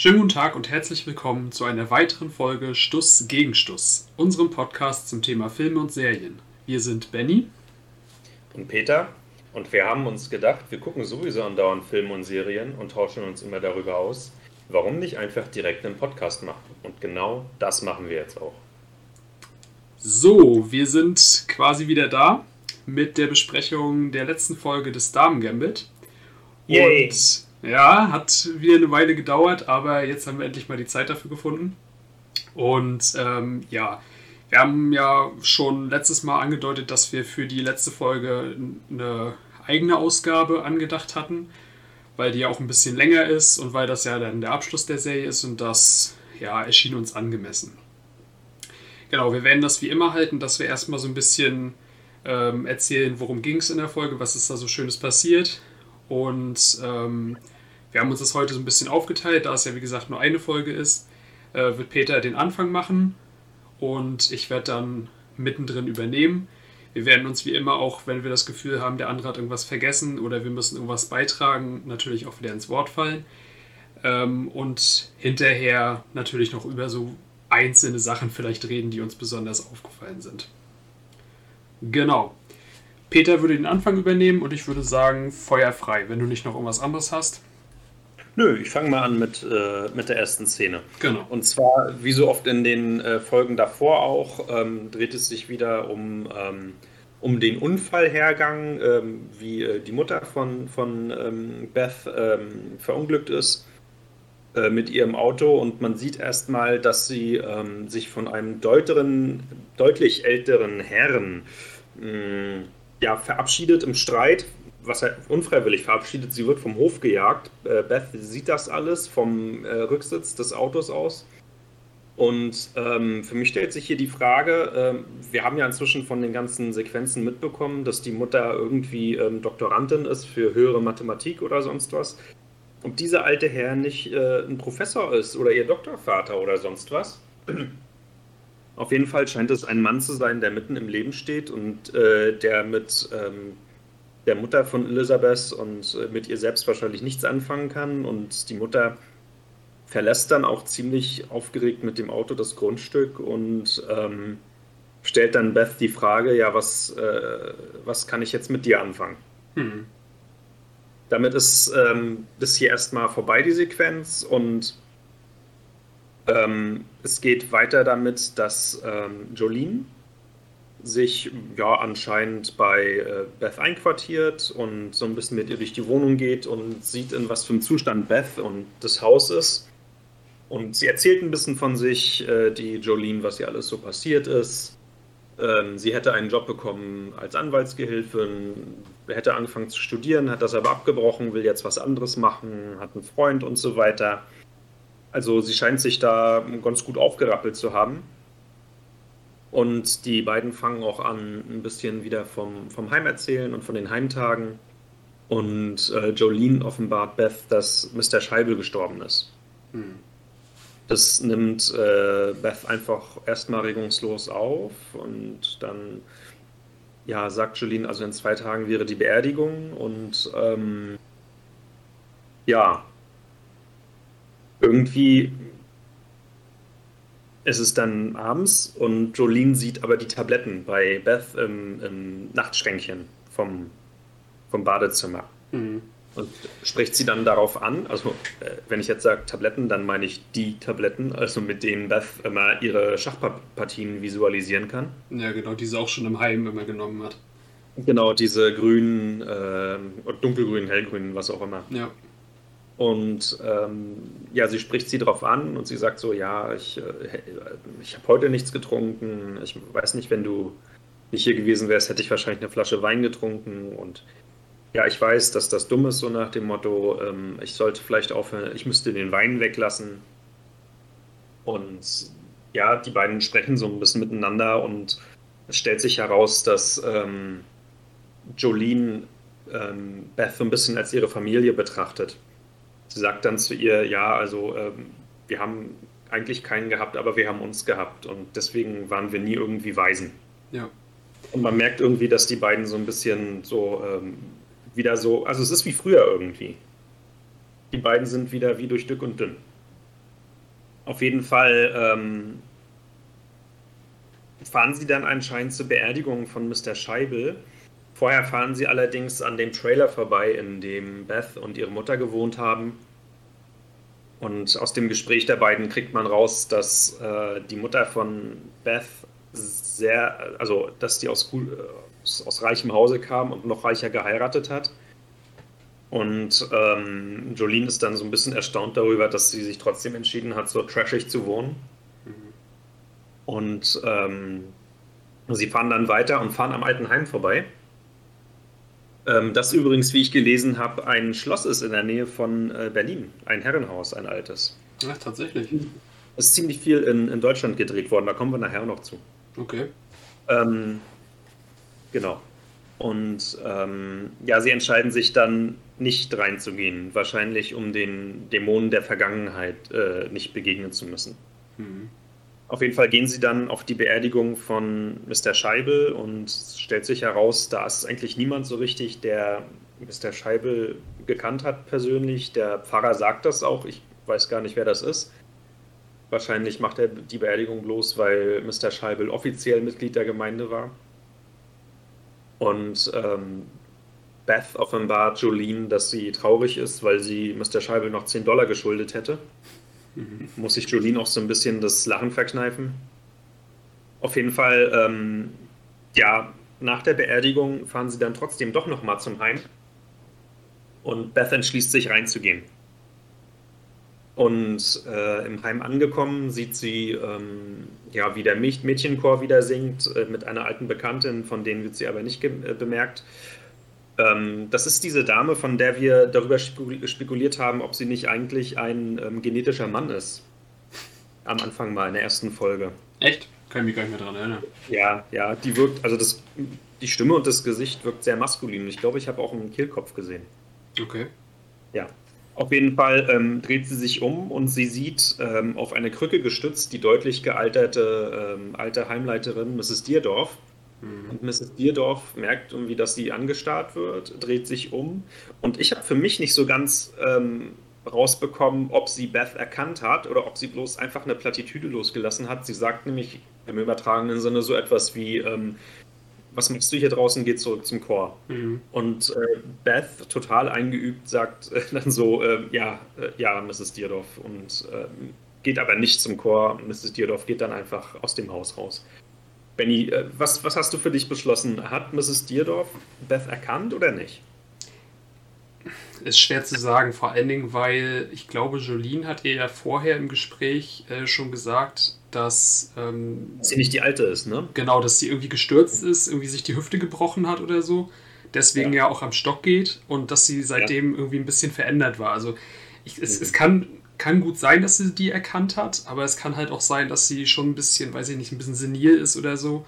Schönen guten Tag und herzlich willkommen zu einer weiteren Folge Stuss gegen Stuss, unserem Podcast zum Thema Filme und Serien. Wir sind Benny und Peter und wir haben uns gedacht, wir gucken sowieso andauernd Filme und Serien und tauschen uns immer darüber aus. Warum nicht einfach direkt einen Podcast machen? Und genau das machen wir jetzt auch. So, wir sind quasi wieder da mit der Besprechung der letzten Folge des Damen Gambit. Yay. Und ja, hat wieder eine Weile gedauert, aber jetzt haben wir endlich mal die Zeit dafür gefunden. Und ähm, ja, wir haben ja schon letztes Mal angedeutet, dass wir für die letzte Folge eine eigene Ausgabe angedacht hatten, weil die ja auch ein bisschen länger ist und weil das ja dann der Abschluss der Serie ist und das ja erschien uns angemessen. Genau, wir werden das wie immer halten, dass wir erstmal so ein bisschen ähm, erzählen, worum ging es in der Folge, was ist da so Schönes passiert und ähm, wir haben uns das heute so ein bisschen aufgeteilt, da es ja wie gesagt nur eine Folge ist, äh, wird Peter den Anfang machen und ich werde dann mittendrin übernehmen. Wir werden uns wie immer auch, wenn wir das Gefühl haben, der andere hat irgendwas vergessen oder wir müssen irgendwas beitragen, natürlich auch wieder ins Wort fallen. Ähm, und hinterher natürlich noch über so einzelne Sachen vielleicht reden, die uns besonders aufgefallen sind. Genau. Peter würde den Anfang übernehmen und ich würde sagen, feuerfrei, wenn du nicht noch irgendwas anderes hast. Nö, ich fange mal an mit, äh, mit der ersten Szene. Genau. Und zwar, wie so oft in den äh, Folgen davor auch, ähm, dreht es sich wieder um, ähm, um den Unfallhergang, ähm, wie äh, die Mutter von, von ähm, Beth ähm, verunglückt ist äh, mit ihrem Auto und man sieht erstmal, dass sie ähm, sich von einem deuteren, deutlich älteren Herrn mh, ja, verabschiedet im Streit, was er unfreiwillig verabschiedet. Sie wird vom Hof gejagt. Äh, Beth sieht das alles vom äh, Rücksitz des Autos aus. Und ähm, für mich stellt sich hier die Frage, ähm, wir haben ja inzwischen von den ganzen Sequenzen mitbekommen, dass die Mutter irgendwie ähm, Doktorandin ist für höhere Mathematik oder sonst was. Ob dieser alte Herr nicht äh, ein Professor ist oder ihr Doktorvater oder sonst was. Auf jeden Fall scheint es ein Mann zu sein, der mitten im Leben steht und äh, der mit ähm, der Mutter von Elisabeth und äh, mit ihr selbst wahrscheinlich nichts anfangen kann. Und die Mutter verlässt dann auch ziemlich aufgeregt mit dem Auto das Grundstück und ähm, stellt dann Beth die Frage, ja, was, äh, was kann ich jetzt mit dir anfangen? Hm. Damit ist ähm, bis hier erstmal vorbei die Sequenz und ähm, es geht weiter damit, dass ähm, Jolene sich ja anscheinend bei äh, Beth einquartiert und so ein bisschen mit ihr durch die Wohnung geht und sieht, in was für einem Zustand Beth und das Haus ist. Und sie erzählt ein bisschen von sich, äh, die Jolene, was ihr alles so passiert ist. Ähm, sie hätte einen Job bekommen als Anwaltsgehilfin, hätte angefangen zu studieren, hat das aber abgebrochen, will jetzt was anderes machen, hat einen Freund und so weiter. Also sie scheint sich da ganz gut aufgerappelt zu haben. Und die beiden fangen auch an, ein bisschen wieder vom, vom Heimerzählen und von den Heimtagen. Und äh, Jolene offenbart Beth, dass Mr. Scheibel gestorben ist. Hm. Das nimmt äh, Beth einfach erstmal regungslos auf und dann ja, sagt Jolene, also in zwei Tagen wäre die Beerdigung und ähm, ja, irgendwie ist es dann abends und Jolene sieht aber die Tabletten bei Beth im, im Nachtschränkchen vom, vom Badezimmer. Mhm. Und spricht sie dann darauf an, also äh, wenn ich jetzt sage Tabletten, dann meine ich die Tabletten, also mit denen Beth immer ihre Schachpartien visualisieren kann. Ja, genau, die sie auch schon im Heim immer genommen hat. Genau, diese grünen, äh, dunkelgrünen, hellgrünen, was auch immer. Ja. Und ähm, ja, sie spricht sie darauf an und sie sagt so, ja, ich, äh, ich habe heute nichts getrunken. Ich weiß nicht, wenn du nicht hier gewesen wärst, hätte ich wahrscheinlich eine Flasche Wein getrunken. Und ja, ich weiß, dass das dumm ist, so nach dem Motto, ähm, ich sollte vielleicht aufhören, ich müsste den Wein weglassen. Und ja, die beiden sprechen so ein bisschen miteinander und es stellt sich heraus, dass ähm, Jolene ähm, Beth so ein bisschen als ihre Familie betrachtet sie sagt dann zu ihr, ja, also ähm, wir haben eigentlich keinen gehabt, aber wir haben uns gehabt und deswegen waren wir nie irgendwie Waisen. Ja. Und man merkt irgendwie, dass die beiden so ein bisschen so ähm, wieder so, also es ist wie früher irgendwie. Die beiden sind wieder wie durch dick und dünn. Auf jeden Fall ähm, fahren sie dann anscheinend zur Beerdigung von Mr. Scheibel. Vorher fahren sie allerdings an dem Trailer vorbei, in dem Beth und ihre Mutter gewohnt haben. Und aus dem Gespräch der beiden kriegt man raus, dass äh, die Mutter von Beth sehr, also dass die aus, aus, aus reichem Hause kam und noch reicher geheiratet hat. Und ähm, Jolene ist dann so ein bisschen erstaunt darüber, dass sie sich trotzdem entschieden hat, so trashig zu wohnen. Mhm. Und ähm, sie fahren dann weiter und fahren am alten Heim vorbei. Ähm, das übrigens, wie ich gelesen habe, ein Schloss ist in der Nähe von äh, Berlin. Ein Herrenhaus, ein altes. Ach, tatsächlich. Es ist ziemlich viel in, in Deutschland gedreht worden, da kommen wir nachher noch zu. Okay. Ähm, genau. Und ähm, ja, sie entscheiden sich dann nicht reinzugehen, wahrscheinlich um den Dämonen der Vergangenheit äh, nicht begegnen zu müssen. Mhm. Auf jeden Fall gehen sie dann auf die Beerdigung von Mr. Scheibel und es stellt sich heraus, da ist eigentlich niemand so richtig, der Mr. Scheibel gekannt hat persönlich. Der Pfarrer sagt das auch, ich weiß gar nicht, wer das ist. Wahrscheinlich macht er die Beerdigung bloß, weil Mr. Scheibel offiziell Mitglied der Gemeinde war. Und ähm, Beth offenbart Jolene, dass sie traurig ist, weil sie Mr. Scheibel noch 10 Dollar geschuldet hätte. Mhm. Muss sich Jolene auch so ein bisschen das Lachen verkneifen. Auf jeden Fall, ähm, ja, nach der Beerdigung fahren sie dann trotzdem doch nochmal zum Heim. Und Beth entschließt sich reinzugehen. Und äh, im Heim angekommen sieht sie, ähm, ja, wie der Mädchenchor wieder singt äh, mit einer alten Bekanntin, von denen wird sie aber nicht äh, bemerkt. Ähm, das ist diese Dame, von der wir darüber spekuliert haben, ob sie nicht eigentlich ein ähm, genetischer Mann ist. Am Anfang mal in der ersten Folge. Echt? Kann ich mich gar nicht mehr daran erinnern. Ja, ja, die wirkt, also das, die Stimme und das Gesicht wirkt sehr maskulin. Ich glaube, ich habe auch einen Kehlkopf gesehen. Okay. Ja. Auf jeden Fall ähm, dreht sie sich um und sie sieht ähm, auf eine Krücke gestützt die deutlich gealterte ähm, alte Heimleiterin Mrs. Dierdorf. Mhm. Und Mrs. Dierdorf merkt irgendwie, dass sie angestarrt wird, dreht sich um. Und ich habe für mich nicht so ganz ähm, rausbekommen, ob sie Beth erkannt hat oder ob sie bloß einfach eine Plattitüde losgelassen hat. Sie sagt nämlich im übertragenen Sinne so etwas wie, ähm, was machst du hier draußen, geh zurück zum Chor. Mhm. Und äh, Beth, total eingeübt, sagt äh, dann so, äh, ja, ja, Mrs. Dierdorf. Und ähm, geht aber nicht zum Chor. Mrs. Dierdorf geht dann einfach aus dem Haus raus. Benny, äh, was, was hast du für dich beschlossen? Hat Mrs. Dierdorf Beth erkannt oder nicht? Ist schwer zu sagen, vor allen Dingen, weil ich glaube, Jolene hat ihr ja vorher im Gespräch äh, schon gesagt, dass ähm, sie nicht die alte ist, ne? Genau, dass sie irgendwie gestürzt ist, irgendwie sich die Hüfte gebrochen hat oder so, deswegen ja, ja auch am Stock geht und dass sie seitdem ja. irgendwie ein bisschen verändert war. Also ich, es, mhm. es kann, kann gut sein, dass sie die erkannt hat, aber es kann halt auch sein, dass sie schon ein bisschen, weiß ich nicht, ein bisschen senil ist oder so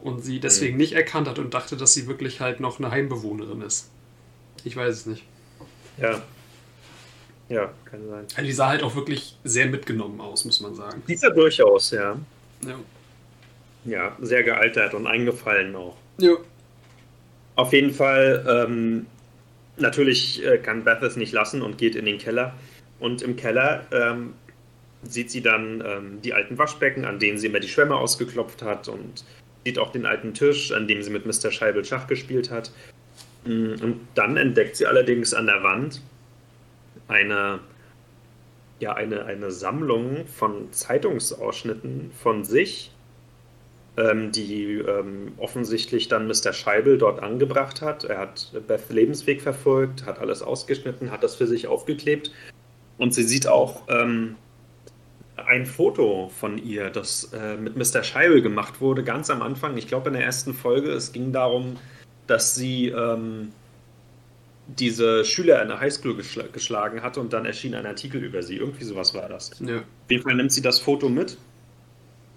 und sie deswegen mhm. nicht erkannt hat und dachte, dass sie wirklich halt noch eine Heimbewohnerin ist. Ich weiß es nicht. Ja, ja, kann sein. Also die sah halt auch wirklich sehr mitgenommen aus, muss man sagen. Dieser durchaus, ja. Ja. Ja, sehr gealtert und eingefallen auch. Ja. Auf jeden Fall, ähm, natürlich äh, kann Beth es nicht lassen und geht in den Keller. Und im Keller ähm, sieht sie dann ähm, die alten Waschbecken, an denen sie immer die Schwämme ausgeklopft hat und sieht auch den alten Tisch, an dem sie mit Mr. Scheibel Schach gespielt hat. Mm, und dann entdeckt sie allerdings an der Wand eine, ja, eine, eine Sammlung von Zeitungsausschnitten von sich, ähm, die ähm, offensichtlich dann Mr. Scheibel dort angebracht hat. Er hat Beth Lebensweg verfolgt, hat alles ausgeschnitten, hat das für sich aufgeklebt. Und sie sieht auch ähm, ein Foto von ihr, das äh, mit Mr. Scheibel gemacht wurde, ganz am Anfang. Ich glaube, in der ersten Folge. Es ging darum, dass sie ähm, diese Schüler in der Highschool geschl geschlagen hatte und dann erschien ein Artikel über sie. Irgendwie sowas war das. Ja. Auf jeden Fall nimmt sie das Foto mit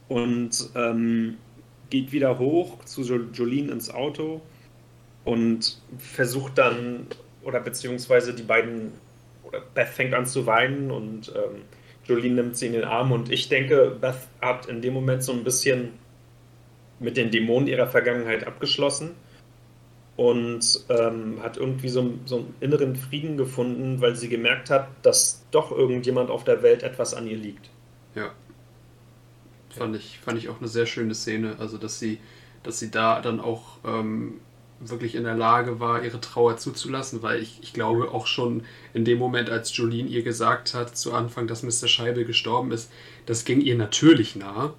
und ähm, geht wieder hoch zu jo Jolene ins Auto und versucht dann, oder beziehungsweise die beiden, oder Beth fängt an zu weinen und ähm, Jolene nimmt sie in den Arm und ich denke, Beth hat in dem Moment so ein bisschen mit den Dämonen ihrer Vergangenheit abgeschlossen und ähm, hat irgendwie so, so, einen inneren Frieden gefunden, weil sie gemerkt hat, dass doch irgendjemand auf der Welt etwas an ihr liegt. Ja. Fand, ja. Ich, fand ich auch eine sehr schöne Szene. Also, dass sie, dass sie da dann auch ähm, wirklich in der Lage war, ihre Trauer zuzulassen, weil ich, ich glaube auch schon in dem Moment, als Jolene ihr gesagt hat zu Anfang, dass Mr. Scheibe gestorben ist, das ging ihr natürlich nahe.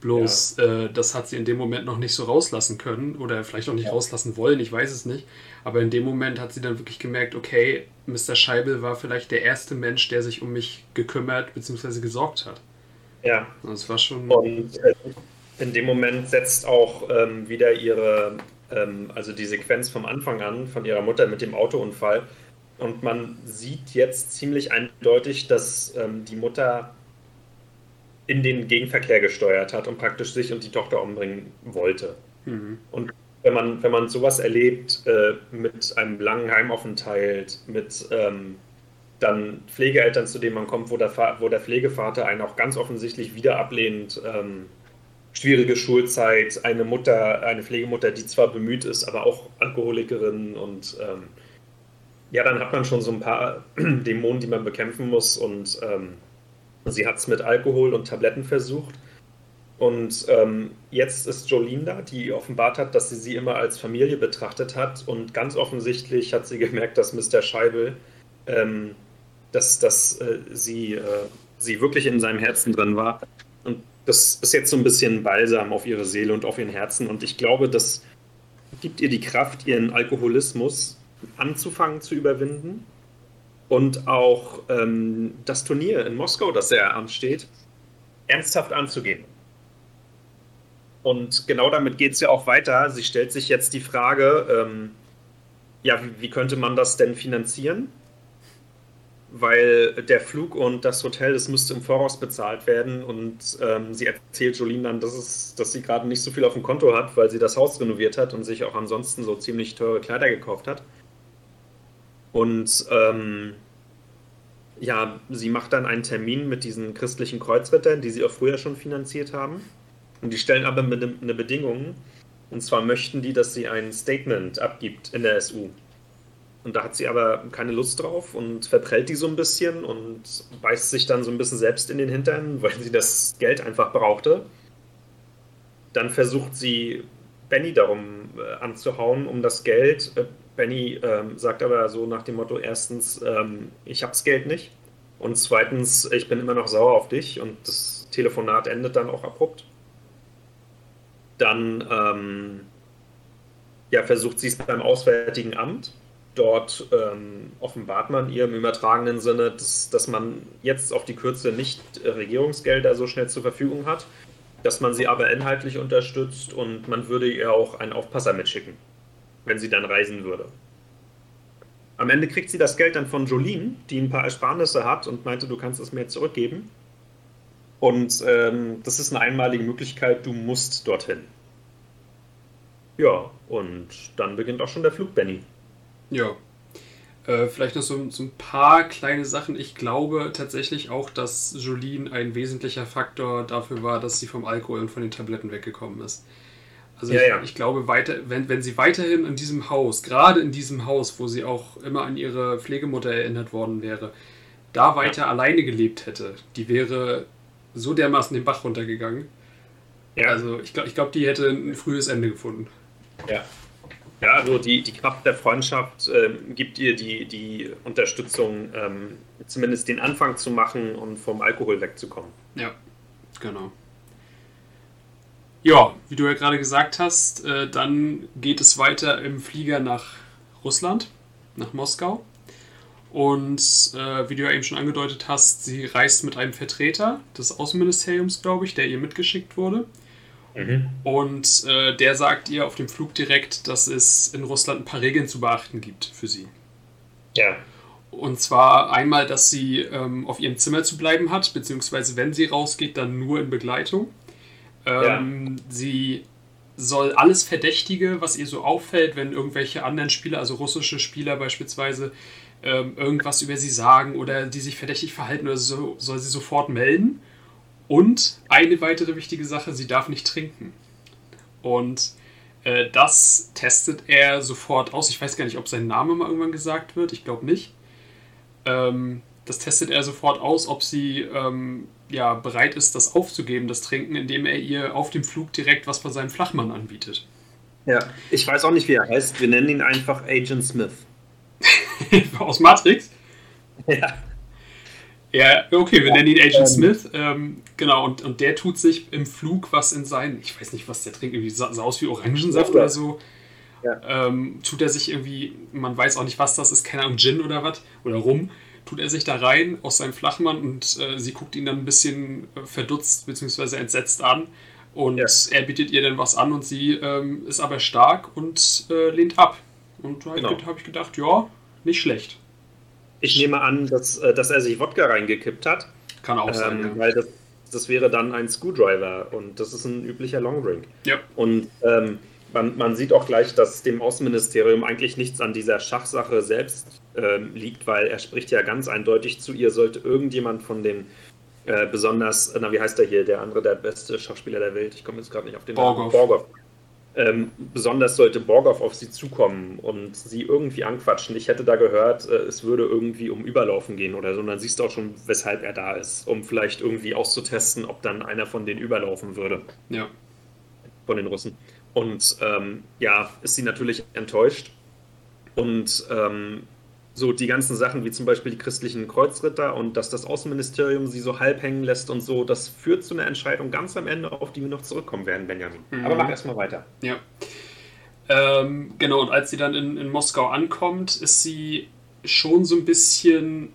Bloß ja. äh, das hat sie in dem Moment noch nicht so rauslassen können oder vielleicht auch nicht ja. rauslassen wollen, ich weiß es nicht. Aber in dem Moment hat sie dann wirklich gemerkt, okay, Mr. Scheibel war vielleicht der erste Mensch, der sich um mich gekümmert bzw. gesorgt hat. Ja. Das war schon. Und äh, in dem Moment setzt auch ähm, wieder ihre, ähm, also die Sequenz vom Anfang an von ihrer Mutter mit dem Autounfall. Und man sieht jetzt ziemlich eindeutig, dass ähm, die Mutter in den Gegenverkehr gesteuert hat und praktisch sich und die Tochter umbringen wollte. Mhm. Und wenn man, wenn man sowas erlebt, äh, mit einem langen Heimaufenthalt, mit ähm, dann Pflegeeltern, zu denen man kommt, wo der, wo der Pflegevater einen auch ganz offensichtlich wieder ablehnt, ähm, schwierige Schulzeit, eine Mutter, eine Pflegemutter, die zwar bemüht ist, aber auch Alkoholikerin und ähm, ja, dann hat man schon so ein paar Dämonen, die man bekämpfen muss und ähm, Sie hat es mit Alkohol und Tabletten versucht. Und ähm, jetzt ist Jolene da, die offenbart hat, dass sie sie immer als Familie betrachtet hat. Und ganz offensichtlich hat sie gemerkt, dass Mr. Scheibel, ähm, dass, dass äh, sie, äh, sie wirklich in seinem Herzen drin war. Das ist jetzt so ein bisschen Balsam auf ihre Seele und auf ihren Herzen. Und ich glaube, das gibt ihr die Kraft, ihren Alkoholismus anzufangen zu überwinden und auch ähm, das Turnier in Moskau, das ja ansteht, ernsthaft anzugehen. Und genau damit geht es ja auch weiter. Sie stellt sich jetzt die Frage, ähm, ja, wie, wie, könnte man das denn finanzieren? Weil der Flug und das Hotel, das müsste im Voraus bezahlt werden. Und ähm, sie erzählt Jolene dann, dass, es, dass sie gerade nicht so viel auf dem Konto hat, weil sie das Haus renoviert hat und sich auch ansonsten so ziemlich teure Kleider gekauft hat. Und ähm, ja, sie macht dann einen Termin mit diesen christlichen Kreuzrittern, die sie auch früher schon finanziert haben. Und die stellen aber eine Bedingung. Und zwar möchten die, dass sie ein Statement abgibt in der SU. Und da hat sie aber keine Lust drauf und verprellt die so ein bisschen und beißt sich dann so ein bisschen selbst in den Hintern, weil sie das Geld einfach brauchte. Dann versucht sie Benny darum äh, anzuhauen, um das Geld. Äh, Benny ähm, sagt aber so nach dem Motto: erstens, ähm, ich hab's Geld nicht. Und zweitens, ich bin immer noch sauer auf dich. Und das Telefonat endet dann auch abrupt. Dann ähm, ja, versucht sie es beim Auswärtigen Amt. Dort ähm, offenbart man ihr im übertragenen Sinne, dass, dass man jetzt auf die Kürze nicht Regierungsgelder so schnell zur Verfügung hat, dass man sie aber inhaltlich unterstützt und man würde ihr auch einen Aufpasser mitschicken wenn sie dann reisen würde. Am Ende kriegt sie das Geld dann von Jolene, die ein paar Ersparnisse hat und meinte, du kannst es mir zurückgeben. Und ähm, das ist eine einmalige Möglichkeit, du musst dorthin. Ja, und dann beginnt auch schon der Flug, Benny. Ja. Äh, vielleicht noch so, so, ein paar kleine Sachen. Ich glaube tatsächlich auch, dass Jolene ein wesentlicher Faktor dafür war, dass sie vom Alkohol und von den Tabletten weggekommen ist. Also ja, ich, ja. ich, glaube, weiter, wenn, wenn sie weiterhin in diesem Haus, gerade in diesem Haus, wo sie auch immer an ihre Pflegemutter erinnert worden wäre, da weiter ja. alleine gelebt hätte, die wäre so dermaßen den Bach runtergegangen. Ja. Also ich glaube, ich glaub, die hätte ein frühes Ende gefunden. Ja. Ja, also die, die Kraft der Freundschaft äh, gibt ihr die, die Unterstützung, ähm, zumindest den Anfang zu machen und vom Alkohol wegzukommen. Ja, genau. Ja, wie du ja gerade gesagt hast, äh, dann geht es weiter im Flieger nach Russland, nach Moskau. Und äh, wie du ja eben schon angedeutet hast, sie reist mit einem Vertreter des Außenministeriums, glaube ich, der ihr mitgeschickt wurde. Mhm. Und äh, der sagt ihr auf dem Flug direkt, dass es in Russland ein paar Regeln zu beachten gibt für sie. Ja. Und zwar einmal, dass sie ähm, auf ihrem Zimmer zu bleiben hat, beziehungsweise wenn sie rausgeht, dann nur in Begleitung. Ähm, ja. Sie soll alles Verdächtige, was ihr so auffällt, wenn irgendwelche anderen Spieler, also russische Spieler beispielsweise, ähm, irgendwas über sie sagen oder die sich verdächtig verhalten oder so, soll sie sofort melden. Und eine weitere wichtige Sache, sie darf nicht trinken. Und äh, das testet er sofort aus. Ich weiß gar nicht, ob sein Name mal irgendwann gesagt wird. Ich glaube nicht. Ähm, das testet er sofort aus, ob sie ähm, ja, bereit ist, das aufzugeben, das Trinken, indem er ihr auf dem Flug direkt was von seinem Flachmann anbietet. Ja, ich weiß auch nicht, wie er heißt. Wir nennen ihn einfach Agent Smith. Aus Matrix? Ja. Ja, okay, wir nennen ihn Agent ähm, Smith. Ähm, genau, und, und der tut sich im Flug was in seinen, ich weiß nicht, was der trinkt, irgendwie sah, sah aus wie Orangensaft oder so. Ja. Ähm, tut er sich irgendwie, man weiß auch nicht, was das ist, keine Ahnung, Gin oder was, oder Rum, tut er sich da rein aus seinem Flachmann und äh, sie guckt ihn dann ein bisschen äh, verdutzt bzw. entsetzt an. Und ja. er bietet ihr dann was an und sie ähm, ist aber stark und äh, lehnt ab. Und da genau. habe ich gedacht, ja, nicht schlecht. Ich nehme an, dass, äh, dass er sich Wodka reingekippt hat. Kann auch ähm, sein. Ja. Weil das, das wäre dann ein Screwdriver und das ist ein üblicher Longdrink. Ja. Und ähm, man, man, sieht auch gleich, dass dem Außenministerium eigentlich nichts an dieser Schachsache selbst äh, liegt, weil er spricht ja ganz eindeutig zu ihr, sollte irgendjemand von den äh, besonders, na wie heißt der hier, der andere, der beste Schachspieler der Welt, ich komme jetzt gerade nicht auf den Namen. Borgov. Ähm, besonders sollte Borgov auf sie zukommen und sie irgendwie anquatschen. Ich hätte da gehört, äh, es würde irgendwie um Überlaufen gehen oder so. Und dann siehst du auch schon, weshalb er da ist, um vielleicht irgendwie auszutesten, ob dann einer von denen überlaufen würde. Ja. Von den Russen. Und ähm, ja, ist sie natürlich enttäuscht. Und ähm, so die ganzen Sachen, wie zum Beispiel die christlichen Kreuzritter und dass das Außenministerium sie so halb hängen lässt und so, das führt zu einer Entscheidung ganz am Ende, auf die wir noch zurückkommen werden, Benjamin. Mhm. Aber mach erstmal weiter. Ja. Ähm, genau, und als sie dann in, in Moskau ankommt, ist sie schon so ein bisschen,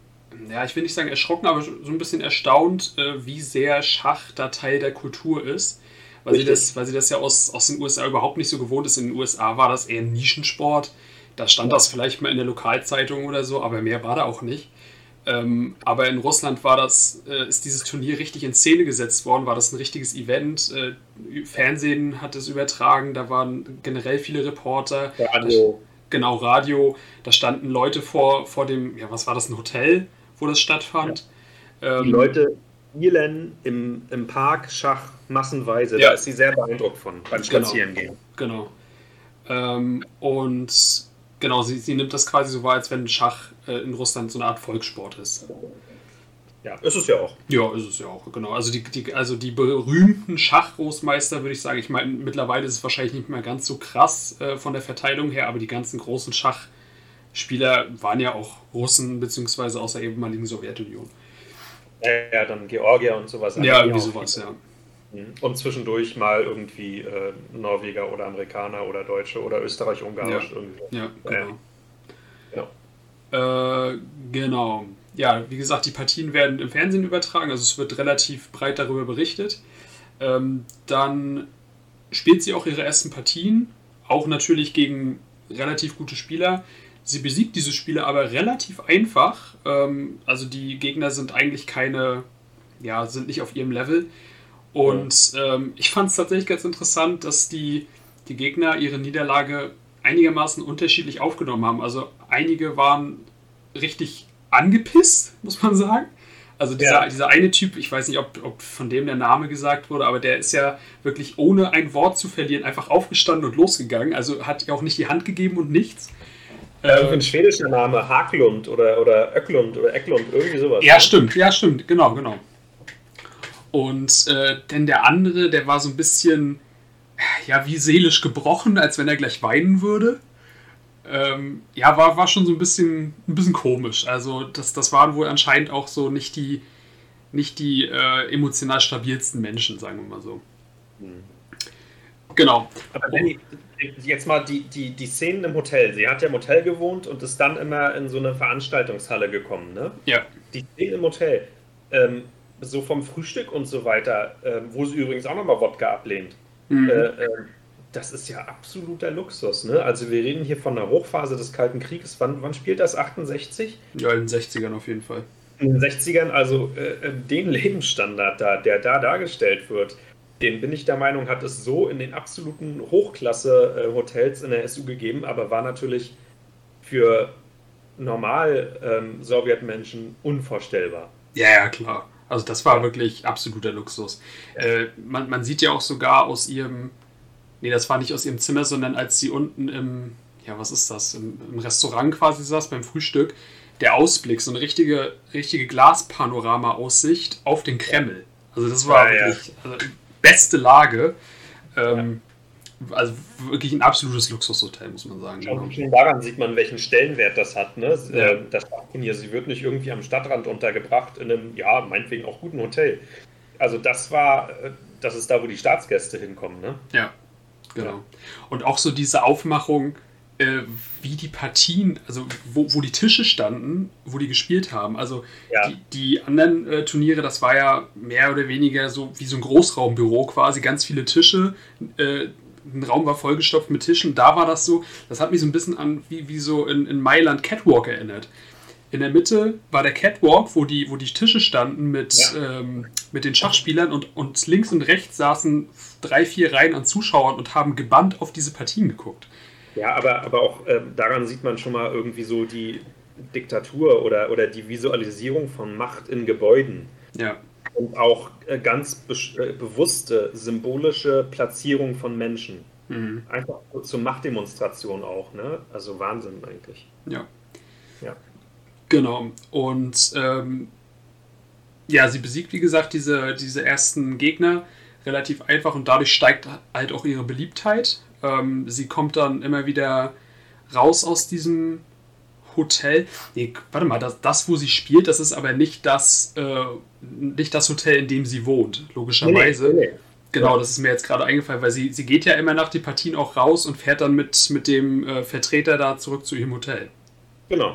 ja, ich will nicht sagen erschrocken, aber so ein bisschen erstaunt, äh, wie sehr Schach da Teil der Kultur ist weil sie, das, weil sie das ja aus, aus den USA überhaupt nicht so gewohnt ist. In den USA war das eher ein Nischensport. Da stand das vielleicht mal in der Lokalzeitung oder so, aber mehr war da auch nicht. Ähm, aber in Russland war das, äh, ist dieses Turnier richtig in Szene gesetzt worden, war das ein richtiges Event. Äh, Fernsehen hat es übertragen, da waren generell viele Reporter. Radio. Genau, Radio. Da standen Leute vor, vor dem, ja, was war das, ein Hotel, wo das stattfand. Ja. Die ähm, Leute spielen im, im Park Schach massenweise. Ja. Da ist sie sehr beeindruckt von beim. Spazierengehen. Genau. genau. Ähm, und genau, sie, sie nimmt das quasi so wahr, als wenn Schach äh, in Russland so eine Art Volkssport ist. Ja, ist es ja auch. Ja, ist es ja auch, genau. Also die, die, also die berühmten Schachgroßmeister, würde ich sagen, ich meine, mittlerweile ist es wahrscheinlich nicht mehr ganz so krass äh, von der Verteilung her, aber die ganzen großen Schachspieler waren ja auch Russen, beziehungsweise aus der ehemaligen Sowjetunion. Ja, ja dann Georgier und sowas. Ja, irgendwie sowas, ja. Mhm. Und zwischendurch mal irgendwie äh, Norweger oder Amerikaner oder Deutsche oder Österreich-Ungarisch. Ja, ja genau. Genau. Äh, genau. Ja, wie gesagt, die Partien werden im Fernsehen übertragen, also es wird relativ breit darüber berichtet. Ähm, dann spielt sie auch ihre ersten Partien, auch natürlich gegen relativ gute Spieler. Sie besiegt diese Spieler aber relativ einfach. Ähm, also die Gegner sind eigentlich keine, ja, sind nicht auf ihrem Level. Und ähm, ich fand es tatsächlich ganz interessant, dass die, die Gegner ihre Niederlage einigermaßen unterschiedlich aufgenommen haben. Also einige waren richtig angepisst, muss man sagen. Also dieser, ja. dieser eine Typ, ich weiß nicht, ob, ob von dem der Name gesagt wurde, aber der ist ja wirklich ohne ein Wort zu verlieren einfach aufgestanden und losgegangen. Also hat auch nicht die Hand gegeben und nichts. Also ein schwedischer Name, Haklund oder, oder Öcklund oder Ecklund, irgendwie sowas. Ja, ne? stimmt, ja, stimmt, genau, genau. Und äh, denn der andere, der war so ein bisschen, ja, wie seelisch gebrochen, als wenn er gleich weinen würde. Ähm, ja, war, war schon so ein bisschen, ein bisschen komisch. Also, das, das waren wohl anscheinend auch so nicht die, nicht die äh, emotional stabilsten Menschen, sagen wir mal so. Mhm. Genau. Aber Lenny, jetzt mal die, die, die Szenen im Hotel. Sie hat ja im Hotel gewohnt und ist dann immer in so eine Veranstaltungshalle gekommen, ne? Ja. Die Szenen im Hotel. Ähm, so vom Frühstück und so weiter, äh, wo sie übrigens auch nochmal Wodka ablehnt. Mhm. Äh, äh, das ist ja absoluter Luxus. Ne? Also wir reden hier von der Hochphase des Kalten Krieges. Wann, wann spielt das? 68? Ja, in den 60ern auf jeden Fall. In den 60ern, also äh, äh, den Lebensstandard da, der da dargestellt wird, den bin ich der Meinung, hat es so in den absoluten Hochklasse-Hotels in der SU gegeben, aber war natürlich für normal ähm, Sowjetmenschen unvorstellbar. Ja, ja, klar. Also das war wirklich absoluter Luxus. Äh, man, man, sieht ja auch sogar aus ihrem, nee, das war nicht aus ihrem Zimmer, sondern als sie unten im, ja, was ist das, im, im Restaurant quasi saß beim Frühstück, der Ausblick, so eine richtige, richtige Glaspanorama-Aussicht auf den Kreml. Also das war ja, wirklich ja. Also beste Lage. Ähm, ja. Also wirklich ein absolutes Luxushotel, muss man sagen. Schon, schon daran sieht man, welchen Stellenwert das hat. Ne? Ja. Das hier, sie wird nicht irgendwie am Stadtrand untergebracht in einem, ja, meinetwegen auch guten Hotel. Also das war, äh, das ist da, wo die Staatsgäste hinkommen. Ne? Ja, genau. Und auch so diese Aufmachung, äh, wie die Partien, also wo, wo die Tische standen, wo die gespielt haben. Also ja. die, die, anderen äh, Turniere, das war ja mehr oder weniger so wie so ein Großraumbüro quasi, ganz viele Tische. Äh, ein Raum war vollgestopft mit Tischen. Da war das so, das hat mich so ein bisschen an wie, wie so in, in Mailand Catwalk erinnert. In der Mitte war der Catwalk, wo die, wo die Tische standen mit, ja. ähm, mit den Schachspielern und, und links und rechts saßen drei, vier Reihen an Zuschauern und haben gebannt auf diese Partien geguckt. Ja, aber, aber auch äh, daran sieht man schon mal irgendwie so die Diktatur oder, oder die Visualisierung von Macht in Gebäuden. Ja. Und auch äh, ganz be äh, bewusste symbolische Platzierung von Menschen. Mhm. Einfach zur Machtdemonstration auch, ne? Also Wahnsinn eigentlich. Ja. Ja. Genau. Und ähm, ja, sie besiegt, wie gesagt, diese, diese ersten Gegner relativ einfach und dadurch steigt halt auch ihre Beliebtheit. Ähm, sie kommt dann immer wieder raus aus diesem Hotel. Nee, warte mal, das, das, wo sie spielt, das ist aber nicht das, äh, nicht das Hotel, in dem sie wohnt, logischerweise. Nee, nee, nee. Genau, das ist mir jetzt gerade eingefallen, weil sie, sie geht ja immer nach den Partien auch raus und fährt dann mit, mit dem äh, Vertreter da zurück zu ihrem Hotel. Genau.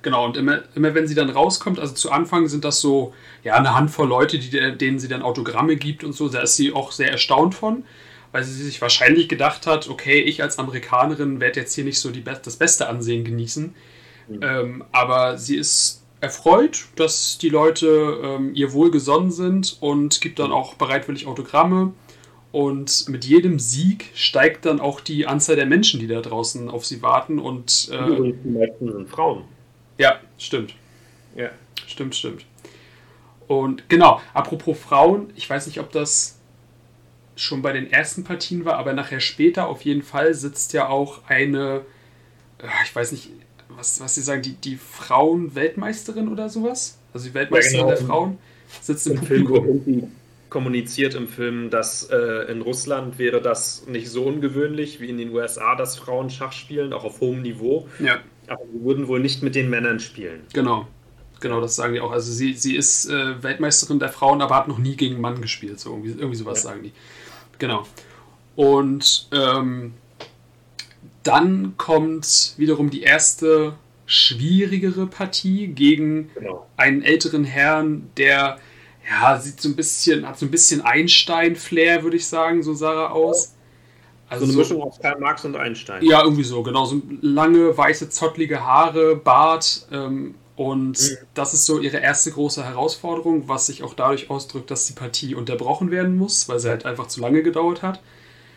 Genau, und immer, immer wenn sie dann rauskommt, also zu Anfang sind das so, ja, eine Handvoll Leute, die, denen sie dann Autogramme gibt und so, da ist sie auch sehr erstaunt von weil sie sich wahrscheinlich gedacht hat, okay, ich als Amerikanerin werde jetzt hier nicht so die, das beste Ansehen genießen. Mhm. Ähm, aber sie ist erfreut, dass die Leute ähm, ihr wohlgesonnen sind und gibt dann auch bereitwillig Autogramme. Und mit jedem Sieg steigt dann auch die Anzahl der Menschen, die da draußen auf sie warten. Und, äh, die meisten sind Frauen. Ja, stimmt. Ja. Stimmt, stimmt. Und genau, apropos Frauen, ich weiß nicht, ob das schon bei den ersten Partien war, aber nachher später auf jeden Fall sitzt ja auch eine, äh, ich weiß nicht, was, was sie sagen, die, die Frauen-Weltmeisterin oder sowas? Also die Weltmeisterin ja, genau. der Frauen sitzt im, Im Publikum. Film kommuniziert im Film, dass äh, in Russland wäre das nicht so ungewöhnlich wie in den USA, dass Frauen Schach spielen, auch auf hohem Niveau. Ja. Aber sie würden wohl nicht mit den Männern spielen. Genau. Genau, das sagen die auch. Also sie, sie ist äh, Weltmeisterin der Frauen, aber hat noch nie gegen einen Mann gespielt. So irgendwie, irgendwie sowas ja. sagen die. Genau. Und ähm, dann kommt wiederum die erste schwierigere Partie gegen genau. einen älteren Herrn, der ja sieht so ein bisschen, hat so ein bisschen Einstein-Flair, würde ich sagen, so sah er aus. Also so eine Mischung aus Karl Marx und Einstein. Ja, irgendwie so, genau. So lange, weiße, zottlige Haare, Bart, ähm, und mhm. das ist so ihre erste große Herausforderung, was sich auch dadurch ausdrückt, dass die Partie unterbrochen werden muss, weil sie halt einfach zu lange gedauert hat.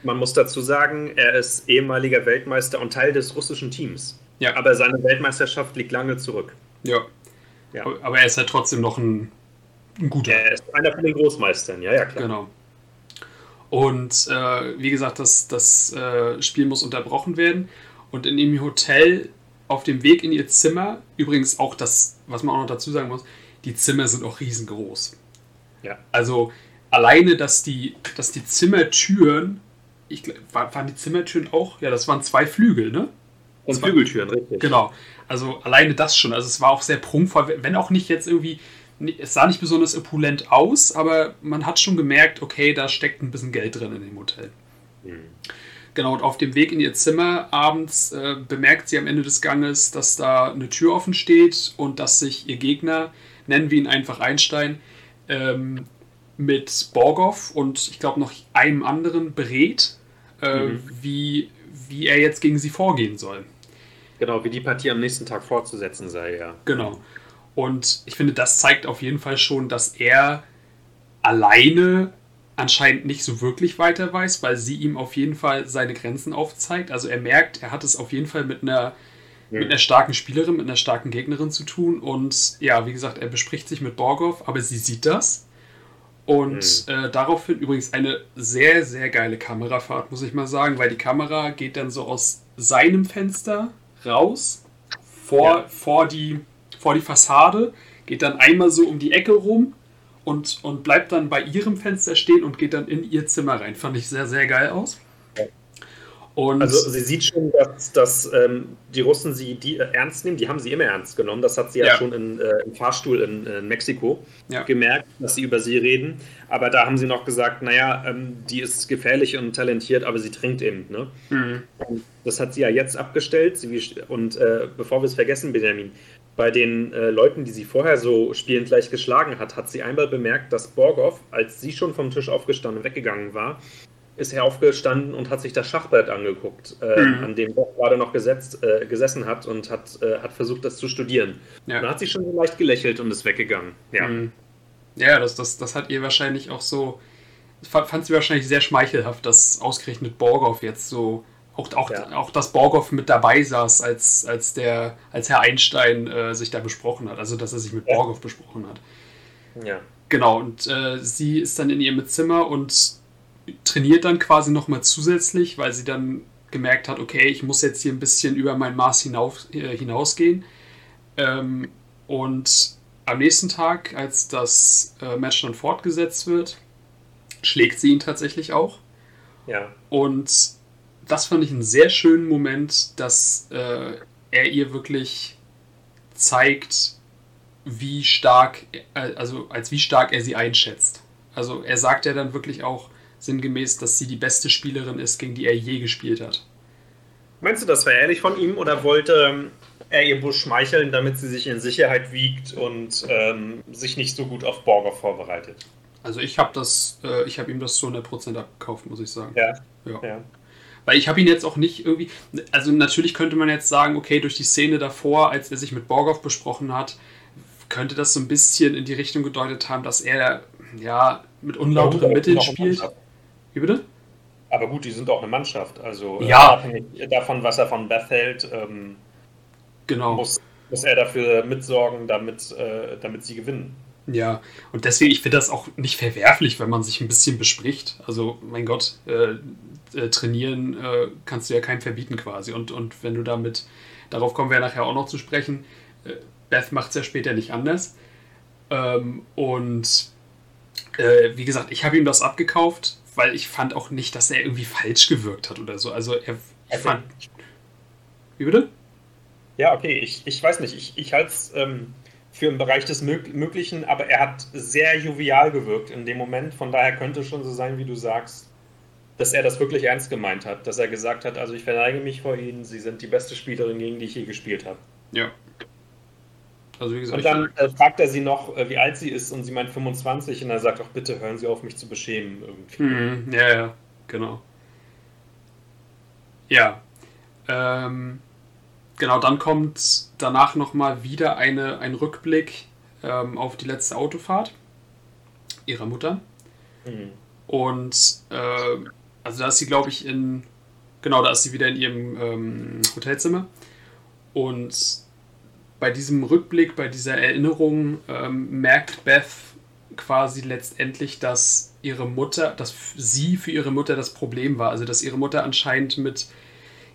Man muss dazu sagen, er ist ehemaliger Weltmeister und Teil des russischen Teams. Ja. Aber seine Weltmeisterschaft liegt lange zurück. Ja. ja. Aber er ist halt trotzdem noch ein, ein guter. Er ist einer von den Großmeistern, ja, ja, klar. Genau. Und äh, wie gesagt, das, das äh, Spiel muss unterbrochen werden. Und in dem Hotel auf dem Weg in ihr Zimmer, übrigens auch das, was man auch noch dazu sagen muss, die Zimmer sind auch riesengroß. Ja. Also alleine, dass die, dass die Zimmertüren, ich waren die Zimmertüren auch, ja, das waren zwei Flügel, ne? Und Flügeltüren, richtig. Genau. Also alleine das schon. Also es war auch sehr prunkvoll, wenn auch nicht jetzt irgendwie, es sah nicht besonders opulent aus, aber man hat schon gemerkt, okay, da steckt ein bisschen Geld drin in dem Hotel. Mhm. Genau, und auf dem Weg in ihr Zimmer abends äh, bemerkt sie am Ende des Ganges, dass da eine Tür offen steht und dass sich ihr Gegner, nennen wir ihn einfach Einstein, ähm, mit Borgov und ich glaube noch einem anderen berät, äh, mhm. wie, wie er jetzt gegen sie vorgehen soll. Genau, wie die Partie am nächsten Tag fortzusetzen sei, ja. Genau. Und ich finde, das zeigt auf jeden Fall schon, dass er alleine anscheinend nicht so wirklich weiter weiß, weil sie ihm auf jeden Fall seine Grenzen aufzeigt. Also er merkt, er hat es auf jeden Fall mit einer, ja. mit einer starken Spielerin, mit einer starken Gegnerin zu tun. Und ja, wie gesagt, er bespricht sich mit Borgov, aber sie sieht das. Und mhm. äh, daraufhin übrigens eine sehr, sehr geile Kamerafahrt, muss ich mal sagen, weil die Kamera geht dann so aus seinem Fenster raus, vor, ja. vor, die, vor die Fassade, geht dann einmal so um die Ecke rum und, und bleibt dann bei ihrem Fenster stehen und geht dann in ihr Zimmer rein. Fand ich sehr, sehr geil aus. Und also sie sieht schon, dass, dass ähm, die Russen sie die, äh, ernst nehmen. Die haben sie immer ernst genommen. Das hat sie ja, ja schon in, äh, im Fahrstuhl in, in Mexiko ja. gemerkt, dass sie über sie reden. Aber da haben sie noch gesagt, naja, ähm, die ist gefährlich und talentiert, aber sie trinkt eben. Ne? Mhm. das hat sie ja jetzt abgestellt. Sie, und äh, bevor wir es vergessen, Benjamin, bei den äh, Leuten, die sie vorher so spielend gleich geschlagen hat, hat sie einmal bemerkt, dass Borgov, als sie schon vom Tisch aufgestanden und weggegangen war, ist er aufgestanden und hat sich das Schachbrett angeguckt, äh, mhm. an dem Bob gerade noch gesetzt, äh, gesessen hat und hat, äh, hat versucht, das zu studieren. Ja. Da hat sie schon so leicht gelächelt und ist weggegangen. Ja, mhm. ja das, das, das hat ihr wahrscheinlich auch so, fand sie wahrscheinlich sehr schmeichelhaft, dass ausgerechnet Borgov jetzt so, auch, auch, ja. auch dass Borgov mit dabei saß, als, als, der, als Herr Einstein äh, sich da besprochen hat, also dass er sich mit Borgov besprochen hat. Ja. Genau, und äh, sie ist dann in ihrem Zimmer und trainiert dann quasi nochmal zusätzlich, weil sie dann gemerkt hat, okay, ich muss jetzt hier ein bisschen über mein Maß hinauf, äh, hinausgehen. Ähm, und am nächsten Tag, als das äh, Match dann fortgesetzt wird, schlägt sie ihn tatsächlich auch. Ja. Und das fand ich einen sehr schönen Moment, dass äh, er ihr wirklich zeigt, wie stark, äh, also als wie stark er sie einschätzt. Also er sagt ja dann wirklich auch, sinngemäß, dass sie die beste Spielerin ist, gegen die er je gespielt hat. Meinst du, das war ehrlich von ihm oder wollte ähm, er ihr wohl schmeicheln, damit sie sich in Sicherheit wiegt und ähm, sich nicht so gut auf Borger vorbereitet? Also ich habe das, äh, ich habe ihm das zu 100% abgekauft, muss ich sagen. Ja. ja. ja. Weil ich habe ihn jetzt auch nicht irgendwie, also natürlich könnte man jetzt sagen, okay, durch die Szene davor, als er sich mit Borgov besprochen hat, könnte das so ein bisschen in die Richtung gedeutet haben, dass er ja mit unlauteren Mitteln spielt. Wie bitte? Aber gut, die sind auch eine Mannschaft. Also äh, ja. abhängig davon, was er von Beth hält, ähm, genau. muss, muss er dafür mitsorgen, damit, äh, damit sie gewinnen. Ja, und deswegen, ich finde das auch nicht verwerflich, wenn man sich ein bisschen bespricht. Also, mein Gott, äh, äh, trainieren äh, kannst du ja keinem verbieten quasi. Und, und wenn du damit, darauf kommen wir ja nachher auch noch zu sprechen, äh, Beth macht es ja später nicht anders. Ähm, und wie gesagt, ich habe ihm das abgekauft weil ich fand auch nicht, dass er irgendwie falsch gewirkt hat oder so. Also er also, fand. Wie bitte? Ja, okay, ich, ich weiß nicht. Ich, ich halte es ähm, für im Bereich des Möglichen, aber er hat sehr jovial gewirkt in dem Moment. Von daher könnte es schon so sein, wie du sagst, dass er das wirklich ernst gemeint hat. Dass er gesagt hat, also ich verneige mich vor Ihnen, Sie sind die beste Spielerin, gegen die ich je gespielt habe. Ja, also wie gesagt, und dann äh, fragt er sie noch, äh, wie alt sie ist und sie meint 25 und er sagt auch, bitte hören Sie auf, mich zu beschämen. Irgendwie. Mhm, ja, ja, genau. Ja. Ähm, genau, dann kommt danach nochmal wieder eine, ein Rückblick ähm, auf die letzte Autofahrt ihrer Mutter. Mhm. Und äh, also da ist sie, glaube ich, in, genau, da ist sie wieder in ihrem ähm, Hotelzimmer. Und bei diesem Rückblick, bei dieser Erinnerung ähm, merkt Beth quasi letztendlich, dass ihre Mutter, dass sie für ihre Mutter das Problem war. Also dass ihre Mutter anscheinend mit,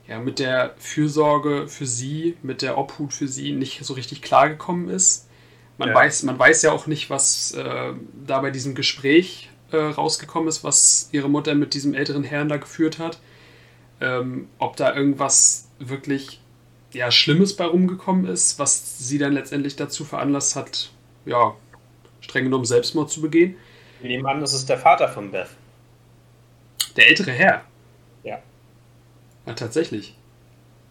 ja, mit der Fürsorge für sie, mit der Obhut für sie nicht so richtig klargekommen ist. Man, ja. weiß, man weiß ja auch nicht, was äh, da bei diesem Gespräch äh, rausgekommen ist, was ihre Mutter mit diesem älteren Herrn da geführt hat. Ähm, ob da irgendwas wirklich ja, Schlimmes bei rumgekommen ist, was sie dann letztendlich dazu veranlasst hat, ja, streng genommen Selbstmord zu begehen. Wir nehmen an, das ist der Vater von Beth. Der ältere Herr? Ja. Ja, tatsächlich.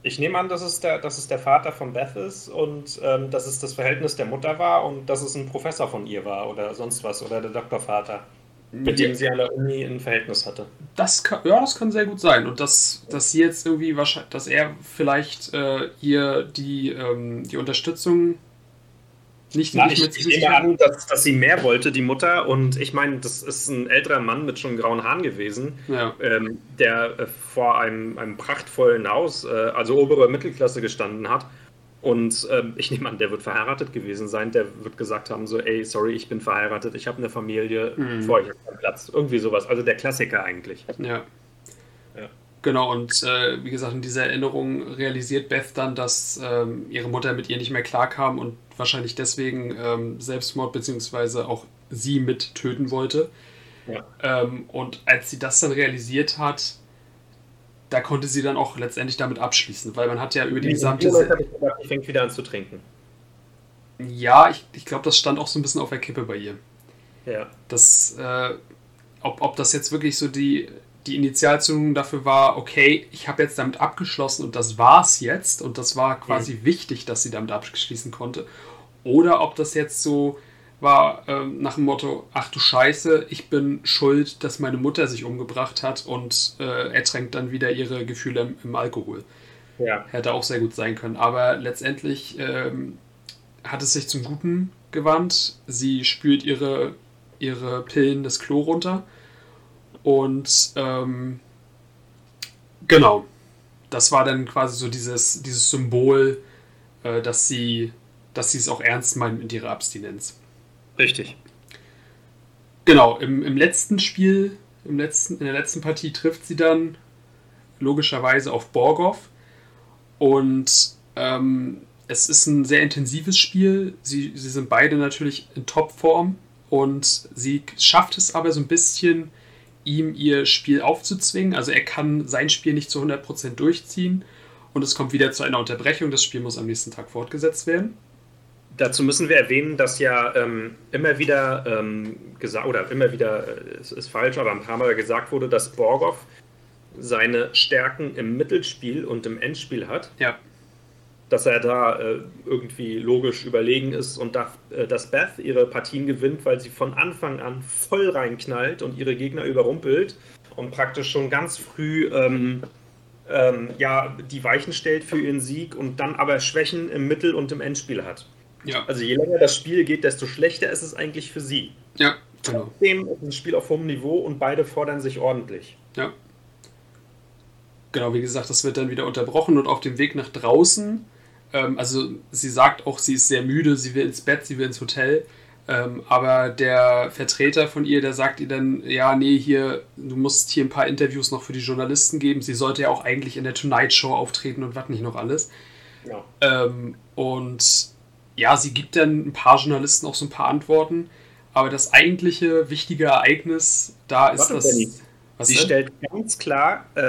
Ich nehme an, dass es der, dass es der Vater von Beth ist und ähm, dass es das Verhältnis der Mutter war und dass es ein Professor von ihr war oder sonst was oder der Doktorvater mit dem sie an der Uni ein Verhältnis hatte. Das kann, ja, das kann sehr gut sein. Und dass, dass sie jetzt irgendwie wahrscheinlich, dass er vielleicht äh, ihr die, ähm, die Unterstützung nicht, Na, nicht ich, ich nehme an, dass, dass sie mehr wollte, die Mutter. Und ich meine, das ist ein älterer Mann mit schon grauen Haaren gewesen, ja. ähm, der äh, vor einem, einem prachtvollen Haus, äh, also obere Mittelklasse gestanden hat und ähm, ich nehme an, der wird verheiratet gewesen sein. Der wird gesagt haben: so, ey, sorry, ich bin verheiratet, ich habe eine Familie, mhm. vor euch ist Platz. Irgendwie sowas. Also der Klassiker eigentlich. Ja. ja. Genau, und äh, wie gesagt, in dieser Erinnerung realisiert Beth dann, dass ähm, ihre Mutter mit ihr nicht mehr klarkam und wahrscheinlich deswegen ähm, Selbstmord beziehungsweise auch sie mit töten wollte. Ja. Ähm, und als sie das dann realisiert hat, da konnte sie dann auch letztendlich damit abschließen, weil man hat ja über die gesamte. Ich fängt wieder an zu trinken. Ja, ich, ich glaube, das stand auch so ein bisschen auf der Kippe bei ihr. Ja. Das, äh, ob, ob das jetzt wirklich so die, die Initialzündung dafür war, okay, ich habe jetzt damit abgeschlossen und das war's jetzt und das war quasi mhm. wichtig, dass sie damit abschließen konnte. Oder ob das jetzt so war ähm, nach dem Motto, ach du Scheiße, ich bin schuld, dass meine Mutter sich umgebracht hat und äh, ertränkt dann wieder ihre Gefühle im, im, Alkohol. Ja. Hätte auch sehr gut sein können. Aber letztendlich ähm, hat es sich zum Guten gewandt. Sie spült ihre, ihre Pillen das Klo runter. Und ähm, genau, das war dann quasi so dieses, dieses Symbol, äh, dass sie dass sie es auch ernst meinen mit ihrer Abstinenz. Richtig. Genau, im, im letzten Spiel, im letzten, in der letzten Partie trifft sie dann logischerweise auf Borgov. Und ähm, es ist ein sehr intensives Spiel. Sie, sie sind beide natürlich in Topform und sie schafft es aber so ein bisschen, ihm ihr Spiel aufzuzwingen. Also er kann sein Spiel nicht zu 100% durchziehen und es kommt wieder zu einer Unterbrechung. Das Spiel muss am nächsten Tag fortgesetzt werden. Dazu müssen wir erwähnen, dass ja ähm, immer wieder ähm, gesagt, oder immer wieder, äh, es ist falsch, aber ein paar Mal gesagt wurde, dass Borgov seine Stärken im Mittelspiel und im Endspiel hat. Ja. Dass er da äh, irgendwie logisch überlegen ist und da, äh, dass Beth ihre Partien gewinnt, weil sie von Anfang an voll reinknallt und ihre Gegner überrumpelt und praktisch schon ganz früh ähm, ähm ja, die Weichen stellt für ihren Sieg und dann aber Schwächen im Mittel- und im Endspiel hat. Ja. Also je länger das Spiel geht, desto schlechter ist es eigentlich für sie. Ja, genau. Trotzdem ist ein Spiel auf hohem Niveau und beide fordern sich ordentlich. Ja. Genau, wie gesagt, das wird dann wieder unterbrochen und auf dem Weg nach draußen, ähm, also sie sagt auch, sie ist sehr müde, sie will ins Bett, sie will ins Hotel. Ähm, aber der Vertreter von ihr, der sagt ihr dann, ja, nee, hier, du musst hier ein paar Interviews noch für die Journalisten geben. Sie sollte ja auch eigentlich in der Tonight Show auftreten und was nicht noch alles. Ja. Ähm, und ja, sie gibt dann ein paar Journalisten auch so ein paar Antworten, aber das eigentliche wichtige Ereignis da ist Warte, das. Was sie denn? stellt ganz klar äh,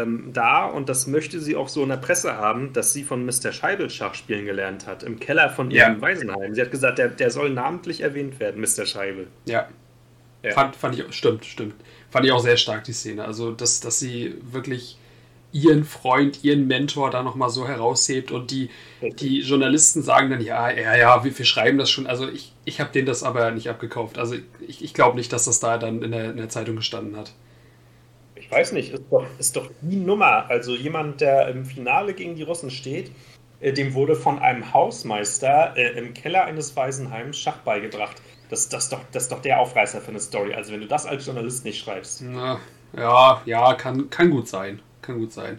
ähm, dar, und das möchte sie auch so in der Presse haben, dass sie von Mr. Scheibel Schach spielen gelernt hat, im Keller von ihrem ja. Waisenheim. Sie hat gesagt, der, der soll namentlich erwähnt werden, Mr. Scheibel. Ja. ja. Fand, fand ich, stimmt, stimmt. Fand ich auch sehr stark, die Szene. Also, dass, dass sie wirklich ihren Freund, ihren Mentor da nochmal so heraushebt und die, die Journalisten sagen dann, ja, ja, ja, wir, wir schreiben das schon. Also ich, ich habe denen das aber nicht abgekauft. Also ich, ich glaube nicht, dass das da dann in der, in der Zeitung gestanden hat. Ich weiß nicht, ist doch, ist doch die Nummer. Also jemand, der im Finale gegen die Russen steht, äh, dem wurde von einem Hausmeister äh, im Keller eines Waisenheims Schach beigebracht. Das, das, doch, das ist doch der Aufreißer für eine Story. Also wenn du das als Journalist nicht schreibst. Na, ja, ja, kann, kann gut sein. Kann gut sein.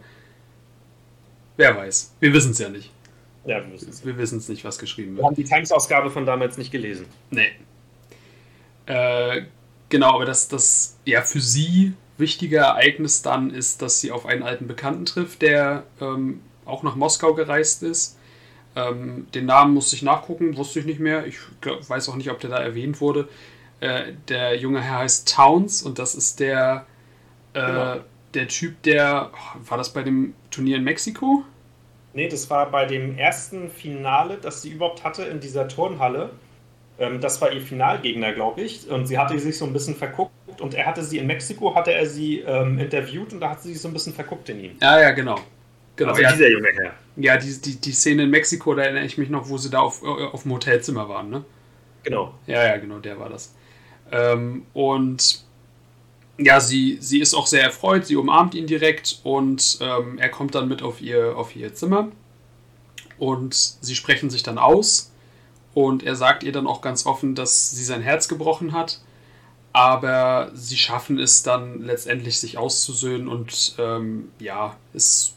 Wer weiß. Wir wissen es ja nicht. Ja, wir wissen es. Wir wissen es nicht, was geschrieben wird. Wir haben die Times-Ausgabe von damals nicht gelesen. Nee. Äh, genau, aber das, das ja für sie wichtige Ereignis dann ist, dass sie auf einen alten Bekannten trifft, der ähm, auch nach Moskau gereist ist. Ähm, den Namen musste ich nachgucken, wusste ich nicht mehr. Ich glaub, weiß auch nicht, ob der da erwähnt wurde. Äh, der junge Herr heißt Towns und das ist der äh, genau der Typ, der. Oh, war das bei dem Turnier in Mexiko? Nee, das war bei dem ersten Finale, das sie überhaupt hatte in dieser Turnhalle. Ähm, das war ihr Finalgegner, glaube ich. Und sie hatte sich so ein bisschen verguckt. Und er hatte sie in Mexiko, hatte er sie ähm, interviewt und da hat sie sich so ein bisschen verguckt in ihn. Ja, ja, genau. Genau, also ja, dieser junge Herr. Ja, die, die, die Szene in Mexiko, da erinnere ich mich noch, wo sie da auf, auf dem Hotelzimmer waren, ne? Genau. Ja, ja, genau, der war das. Ähm, und ja, sie, sie ist auch sehr erfreut, sie umarmt ihn direkt und ähm, er kommt dann mit auf ihr, auf ihr Zimmer und sie sprechen sich dann aus und er sagt ihr dann auch ganz offen, dass sie sein Herz gebrochen hat, aber sie schaffen es dann letztendlich, sich auszusöhnen und ähm, ja, es,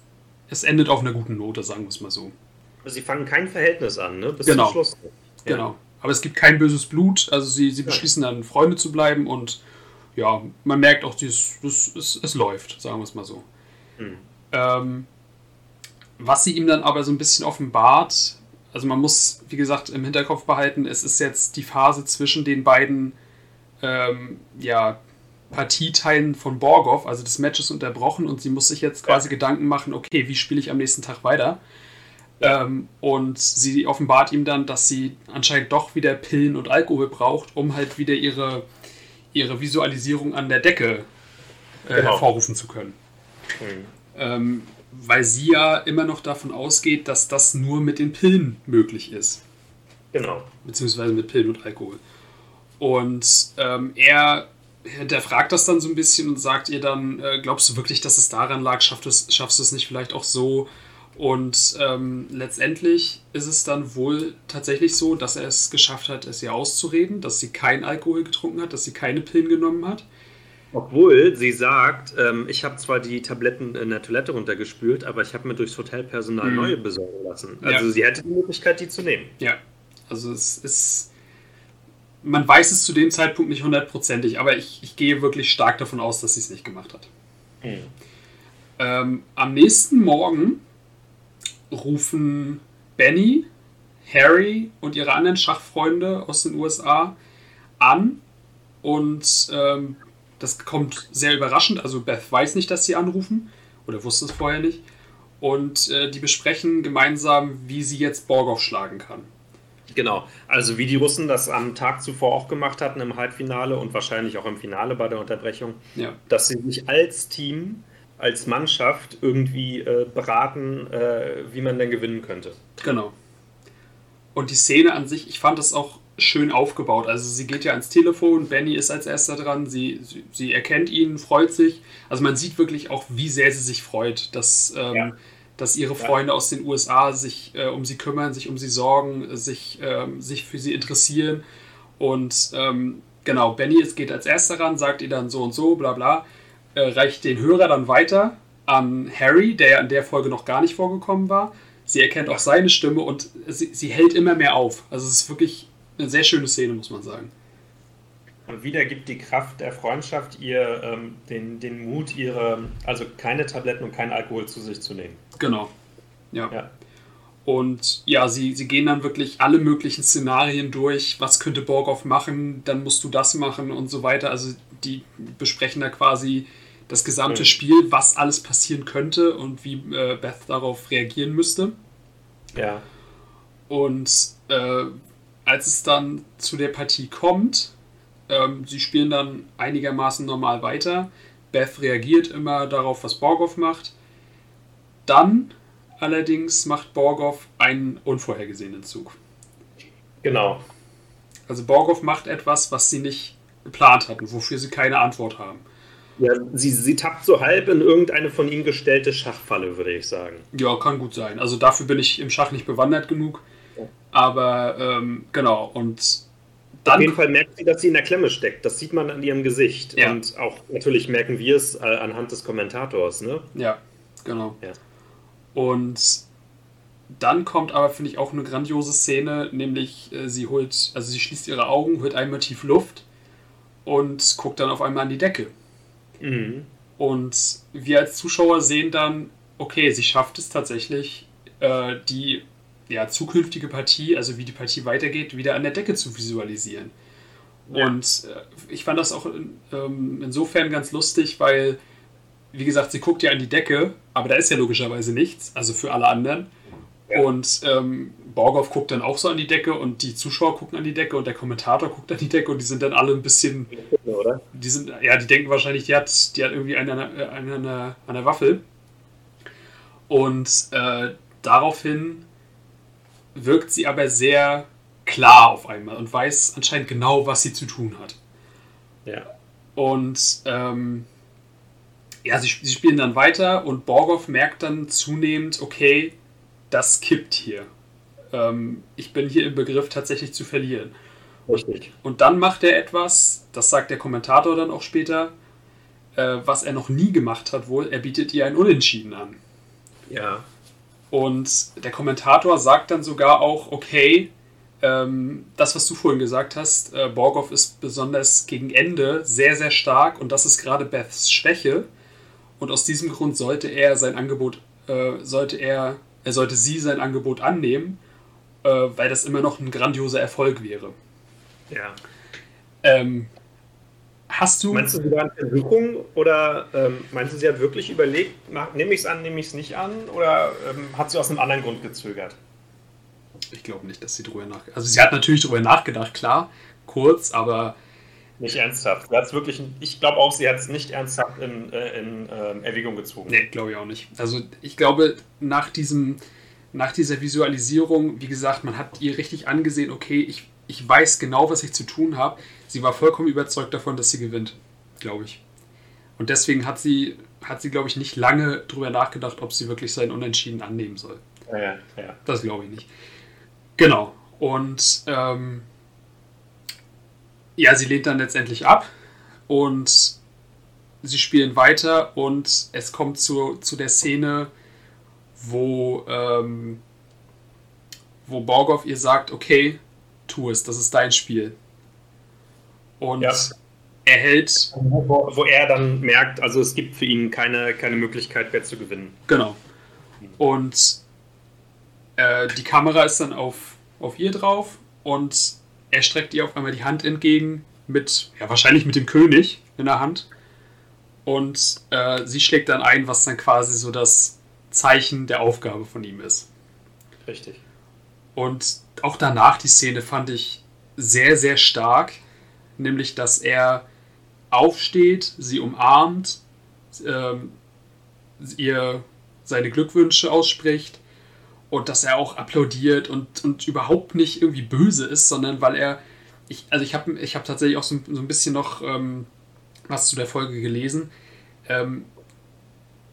es endet auf einer guten Note, sagen wir es mal so. Sie fangen kein Verhältnis an, ne? Bis genau. zum Schluss. Ja. Genau. Aber es gibt kein böses Blut, also sie, sie beschließen dann, Freunde zu bleiben und ja, man merkt auch, dieses, das, es, es läuft, sagen wir es mal so. Mhm. Ähm, was sie ihm dann aber so ein bisschen offenbart, also man muss, wie gesagt, im Hinterkopf behalten, es ist jetzt die Phase zwischen den beiden ähm, ja, Partieteilen von Borgov, also des Matches unterbrochen und sie muss sich jetzt quasi ja. Gedanken machen, okay, wie spiele ich am nächsten Tag weiter? Ja. Ähm, und sie offenbart ihm dann, dass sie anscheinend doch wieder Pillen und Alkohol braucht, um halt wieder ihre, ihre Visualisierung an der Decke äh, genau. hervorrufen zu können. Mhm. Ähm, weil sie ja immer noch davon ausgeht, dass das nur mit den Pillen möglich ist. Genau. Beziehungsweise mit Pillen und Alkohol. Und ähm, er hinterfragt das dann so ein bisschen und sagt ihr dann, äh, glaubst du wirklich, dass es daran lag? Schaffst du es, schaffst du es nicht vielleicht auch so? Und ähm, letztendlich ist es dann wohl tatsächlich so, dass er es geschafft hat, es ihr auszureden, dass sie keinen Alkohol getrunken hat, dass sie keine Pillen genommen hat. Obwohl sie sagt, ähm, ich habe zwar die Tabletten in der Toilette runtergespült, aber ich habe mir durchs Hotelpersonal mhm. neue besorgen lassen. Also ja. sie hätte die Möglichkeit, die zu nehmen. Ja, also es ist. Man weiß es zu dem Zeitpunkt nicht hundertprozentig, aber ich, ich gehe wirklich stark davon aus, dass sie es nicht gemacht hat. Mhm. Ähm, am nächsten Morgen rufen Benny, Harry und ihre anderen Schachfreunde aus den USA an und ähm, das kommt sehr überraschend. Also Beth weiß nicht, dass sie anrufen oder wusste es vorher nicht. Und äh, die besprechen gemeinsam, wie sie jetzt Borgov schlagen kann. Genau, also wie die Russen das am Tag zuvor auch gemacht hatten im Halbfinale und wahrscheinlich auch im Finale bei der Unterbrechung, ja. dass sie sich als Team, als Mannschaft irgendwie äh, beraten, äh, wie man denn gewinnen könnte. Genau. Und die Szene an sich, ich fand das auch schön aufgebaut. Also sie geht ja ans Telefon, Benny ist als erster dran, sie, sie, sie, erkennt ihn, freut sich. Also man sieht wirklich auch, wie sehr sie sich freut, dass, ähm, ja. dass ihre Freunde ja. aus den USA sich äh, um sie kümmern, sich um sie sorgen, sich, ähm, sich für sie interessieren. Und ähm, genau, Benny ist, geht als erster ran, sagt ihr dann so und so, bla bla, äh, reicht den Hörer dann weiter an Harry, der ja in der Folge noch gar nicht vorgekommen war. Sie erkennt auch seine Stimme und sie, sie hält immer mehr auf. Also es ist wirklich eine sehr schöne Szene, muss man sagen. Und wieder gibt die Kraft der Freundschaft ihr ähm, den, den Mut, ihre, also keine Tabletten und keinen Alkohol zu sich zu nehmen. Genau. Ja. ja. Und ja, sie, sie gehen dann wirklich alle möglichen Szenarien durch. Was könnte Borgov machen? Dann musst du das machen und so weiter. Also die besprechen da quasi das gesamte mhm. Spiel, was alles passieren könnte und wie äh, Beth darauf reagieren müsste. Ja. Und äh, als es dann zu der Partie kommt, ähm, sie spielen dann einigermaßen normal weiter. Beth reagiert immer darauf, was Borgov macht. Dann allerdings macht Borgov einen unvorhergesehenen Zug. Genau. Also Borgov macht etwas, was sie nicht geplant hatten, wofür sie keine Antwort haben. Ja, sie, sie tappt so halb in irgendeine von ihm gestellte Schachfalle, würde ich sagen. Ja, kann gut sein. Also dafür bin ich im Schach nicht bewandert genug. Aber ähm, genau, und dann. Auf jeden Fall merkt sie, dass sie in der Klemme steckt. Das sieht man an ihrem Gesicht. Ja. Und auch natürlich merken wir es äh, anhand des Kommentators, ne? Ja, genau. Ja. Und dann kommt aber, finde ich, auch eine grandiose Szene, nämlich äh, sie holt, also sie schließt ihre Augen, holt einmal tief Luft und guckt dann auf einmal an die Decke. Mhm. Und wir als Zuschauer sehen dann, okay, sie schafft es tatsächlich, äh, die ja, zukünftige Partie, also wie die Partie weitergeht, wieder an der Decke zu visualisieren. Ja. Und äh, ich fand das auch in, ähm, insofern ganz lustig, weil, wie gesagt, sie guckt ja an die Decke, aber da ist ja logischerweise nichts, also für alle anderen. Ja. Und ähm, Borgov guckt dann auch so an die Decke und die Zuschauer gucken an die Decke und der Kommentator guckt an die Decke und die sind dann alle ein bisschen. Oder? Die sind, ja, die denken wahrscheinlich, die hat, die hat irgendwie an der, einen an der, an Waffel. Und äh, daraufhin wirkt sie aber sehr klar auf einmal und weiß anscheinend genau, was sie zu tun hat. Ja. Und ähm, ja, sie, sie spielen dann weiter und Borgov merkt dann zunehmend, okay, das kippt hier. Ähm, ich bin hier im Begriff tatsächlich zu verlieren. Richtig. Und dann macht er etwas, das sagt der Kommentator dann auch später, äh, was er noch nie gemacht hat wohl, er bietet ihr ein Unentschieden an. Ja. Und der Kommentator sagt dann sogar auch, okay, ähm, das, was du vorhin gesagt hast, äh, Borgov ist besonders gegen Ende sehr, sehr stark und das ist gerade Beths Schwäche. Und aus diesem Grund sollte er sein Angebot, äh, sollte er, er sollte sie sein Angebot annehmen. äh, weil das immer noch ein grandioser Erfolg wäre. Ja. Ähm, hast du. Meinst du, sie waren Versuchung oder ähm, meinst du, sie hat wirklich überlegt, nehme ich es an, nehme ich es nicht an oder ähm, hat sie aus einem anderen Grund gezögert? Ich glaube nicht, dass sie drüber nachgedacht Also sie hat natürlich drüber nachgedacht, klar, kurz, aber. Nicht ernsthaft. Sie hat's wirklich, ich glaube auch, sie hat es nicht ernsthaft in, äh, in, in äh, Erwägung gezogen. Nee, glaube ich auch nicht. Also ich glaube, nach diesem, nach dieser Visualisierung, wie gesagt, man hat ihr richtig angesehen, okay, ich, ich weiß genau, was ich zu tun habe. Sie war vollkommen überzeugt davon, dass sie gewinnt, glaube ich. Und deswegen hat sie, hat sie, glaube ich, nicht lange drüber nachgedacht, ob sie wirklich sein Unentschieden annehmen soll. Ja, ja. Das glaube ich nicht. Genau. Und ähm, ja, sie lehnt dann letztendlich ab und sie spielen weiter und es kommt zu, zu der Szene, wo, ähm, wo Borgov ihr sagt, okay, tu es, das ist dein Spiel. Und ja. er hält... Wo, wo, er dann merkt, also es gibt für ihn keine, keine Möglichkeit mehr zu gewinnen. Genau. Und äh, die Kamera ist dann auf, auf ihr drauf und er streckt ihr auf einmal die Hand entgegen mit, ja, wahrscheinlich mit dem König in der Hand. Und äh, sie schlägt dann ein, was dann quasi so das Zeichen der Aufgabe von ihm ist. Richtig. Und auch danach die Szene fand ich sehr, sehr stark. Nämlich, dass er aufsteht, sie umarmt, ähm, ihr seine Glückwünsche ausspricht und dass er auch applaudiert und, und überhaupt nicht irgendwie böse ist, sondern weil er, ich, also ich habe ich hab tatsächlich auch so, so ein bisschen noch ähm, was zu der Folge gelesen. Ähm,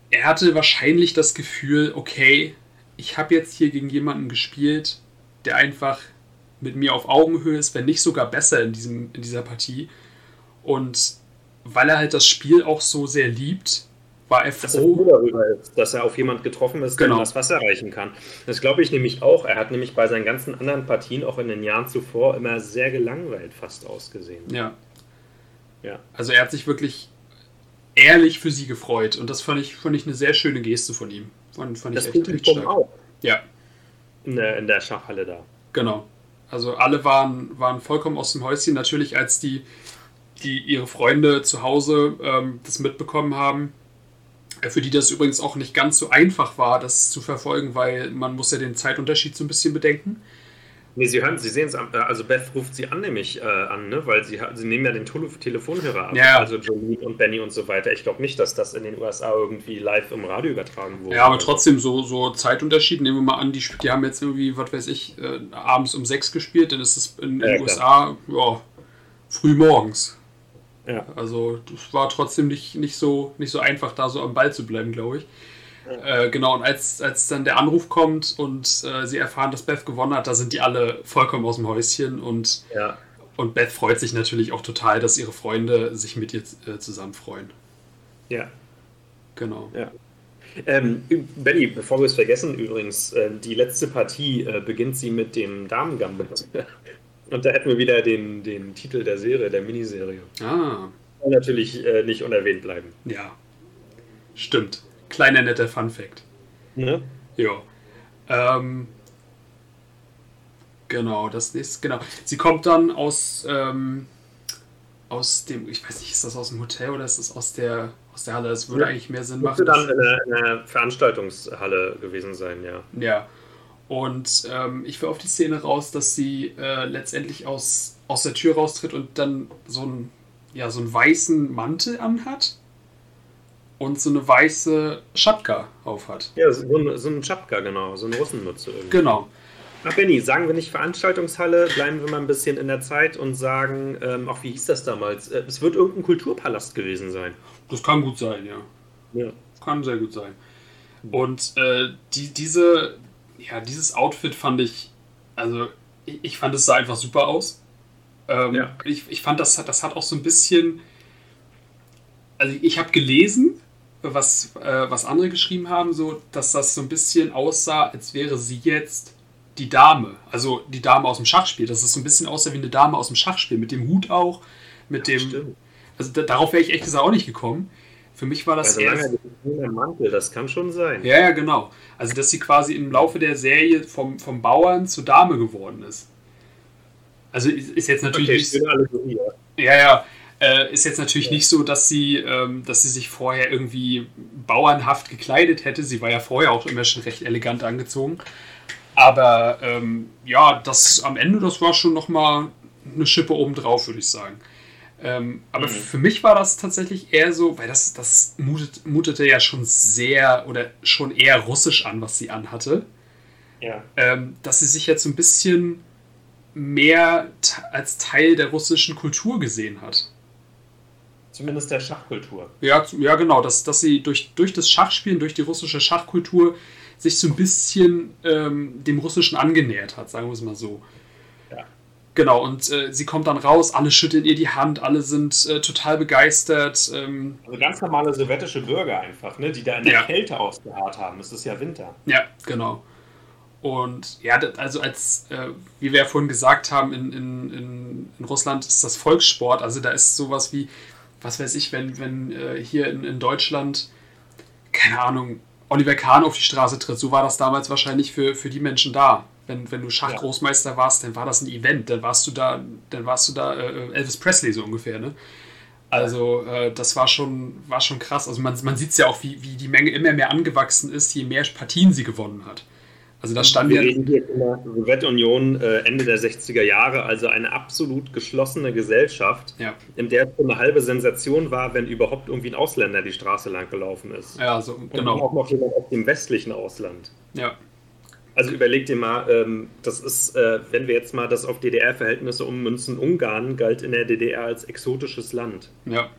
er hatte wahrscheinlich das Gefühl, okay, ich habe jetzt hier gegen jemanden gespielt, der einfach mit mir auf Augenhöhe ist, wenn nicht sogar besser in, diesem, in dieser Partie. Und weil er halt das Spiel auch so sehr liebt, war er froh. Dass er froh darüber ist, dass er auf jemand getroffen ist, der genau. das Wasser erreichen kann. Das glaube ich nämlich auch. Er hat nämlich bei seinen ganzen anderen Partien, auch in den Jahren zuvor, immer sehr gelangweilt fast ausgesehen. Ja. Ja. Also er hat sich wirklich ehrlich für sie gefreut. Und das fand ich, fand ich eine sehr schöne Geste von ihm. Fand, fand das ich echt, echt auch. Ja. In der, in der Schachhalle da. Genau. Also alle waren, waren vollkommen aus dem Häuschen. Natürlich, als die, die ihre Freunde zu Hause ähm, das mitbekommen haben, für die das übrigens auch nicht ganz so einfach war, das zu verfolgen, weil man muss ja den Zeitunterschied so ein bisschen bedenken. Nee, Sie hören, Sie sehen es, also Beth ruft sie an, nämlich äh, an, ne? weil sie, sie nehmen ja den Telefonhörer ab. Ja. Also Jolene und Benny und so weiter. Ich glaube nicht, dass das in den USA irgendwie live im Radio übertragen wurde. Ja, aber trotzdem so, so Zeitunterschied. Nehmen wir mal an, die, die haben jetzt irgendwie, was weiß ich, äh, abends um sechs gespielt, dann ist es in den ja, USA ja, früh morgens. Ja. Also es war trotzdem nicht, nicht, so, nicht so einfach, da so am Ball zu bleiben, glaube ich. Ja. Äh, genau, und als, als dann der Anruf kommt und äh, sie erfahren, dass Beth gewonnen hat, da sind die alle vollkommen aus dem Häuschen und, ja. und Beth freut sich natürlich auch total, dass ihre Freunde sich mit ihr äh, zusammen freuen. Ja. Genau. Ja. Ähm, Benny, bevor wir es vergessen, übrigens, äh, die letzte Partie äh, beginnt sie mit dem Damen-Gambit. Und da hätten wir wieder den, den Titel der Serie, der Miniserie. Ah. Kann natürlich äh, nicht unerwähnt bleiben. Ja. Stimmt. Kleiner netter Fun-Fact. Ne? Ja. Ähm, genau, das ist, genau. Sie kommt dann aus, ähm, aus dem, ich weiß nicht, ist das aus dem Hotel oder ist das aus der, aus der Halle? Das würde ja. eigentlich mehr Sinn machen. Müsste dann in einer, in einer Veranstaltungshalle gewesen sein, ja. Ja. Und ähm, ich will auf die Szene raus, dass sie äh, letztendlich aus, aus der Tür raustritt und dann so, ein, ja, so einen weißen Mantel anhat und so eine weiße Schapka aufhat. Ja, so, ein, so ein Schapka, genau, so eine Russenmütze irgendwie. Genau. Ach Benny, sagen wir nicht Veranstaltungshalle, bleiben wir mal ein bisschen in der Zeit und sagen, ähm, auch wie hieß das damals? Äh, es wird irgendein Kulturpalast gewesen sein. Das kann gut sein, ja. Ja. Kann sehr gut sein. Und äh, die, diese, ja, dieses Outfit fand ich, also ich, ich fand es sah einfach super aus. Ähm, ja. ich, ich fand, das, das hat auch so ein bisschen, also ich habe gelesen, was, äh, was andere geschrieben haben, so, dass das so ein bisschen aussah, als wäre sie jetzt die Dame, also die Dame aus dem Schachspiel, dass es so ein bisschen aussah wie eine Dame aus dem Schachspiel, mit dem Hut auch, mit dem, Stimmt. also da, darauf wäre ich echt gesagt auch nicht gekommen. Für mich war das also eher. Mantel, das kann schon sein. Ja, ja, genau. Also, dass sie quasi im Laufe der Serie vom, vom Bauern zur Dame geworden ist. Also, ist jetzt natürlich. Okay, ja, ja. Äh, ist jetzt natürlich ja. nicht so, dass sie, ähm, dass sie sich vorher irgendwie bauernhaft gekleidet hätte. Sie war ja vorher auch immer schon recht elegant angezogen. Aber ähm, ja, das am Ende, das war schon nochmal eine Schippe obendrauf, würde ich sagen. Ähm, aber mhm. für mich war das tatsächlich eher so, weil das, das mutet, mutete ja schon sehr oder schon eher russisch an, was sie anhatte. Ja. Ähm, dass sie sich jetzt so ein bisschen mehr als Teil der russischen Kultur gesehen hat. Zumindest der Schachkultur. Ja, ja genau, dass, dass sie durch, durch das Schachspielen, durch die russische Schachkultur sich so ein bisschen ähm, dem Russischen angenähert hat, sagen wir es mal so. Genau, und äh, sie kommt dann raus, alle schütteln ihr die Hand, alle sind äh, total begeistert. Ähm, also ganz normale sowjetische Bürger einfach, ne, die da in der ja. Kälte ausgeharrt haben. Es ist ja Winter. Ja, genau. Und ja, also als, äh, wie wir ja vorhin gesagt haben, in, in, in, Russland ist das Volkssport, also da ist sowas wie, was weiß ich, wenn, wenn äh, hier in, in Deutschland, keine Ahnung, Oliver Kahn auf die Straße tritt, so war das damals wahrscheinlich für, für die Menschen da. Wenn, wenn du Schachgroßmeister warst, dann war das ein Event, dann warst du da, dann warst du da äh, Elvis Presley so ungefähr, ne? Also äh, das war schon, war schon krass. Also man, man sieht es ja auch, wie, wie die Menge immer mehr angewachsen ist, je mehr Partien sie gewonnen hat. Also da stand Wir reden hier von der Sowjetunion äh, Ende der 60er Jahre, also eine absolut geschlossene Gesellschaft, ja. in der es eine halbe Sensation war, wenn überhaupt irgendwie ein Ausländer die Straße lang gelaufen ist. Ja, so, genau. Und auch noch jemand aus dem westlichen Ausland. Ja. Also überleg dir mal, ähm, das ist, äh, wenn wir jetzt mal das auf DDR-Verhältnisse ummünzen, Ungarn galt in der DDR als exotisches Land. Ja.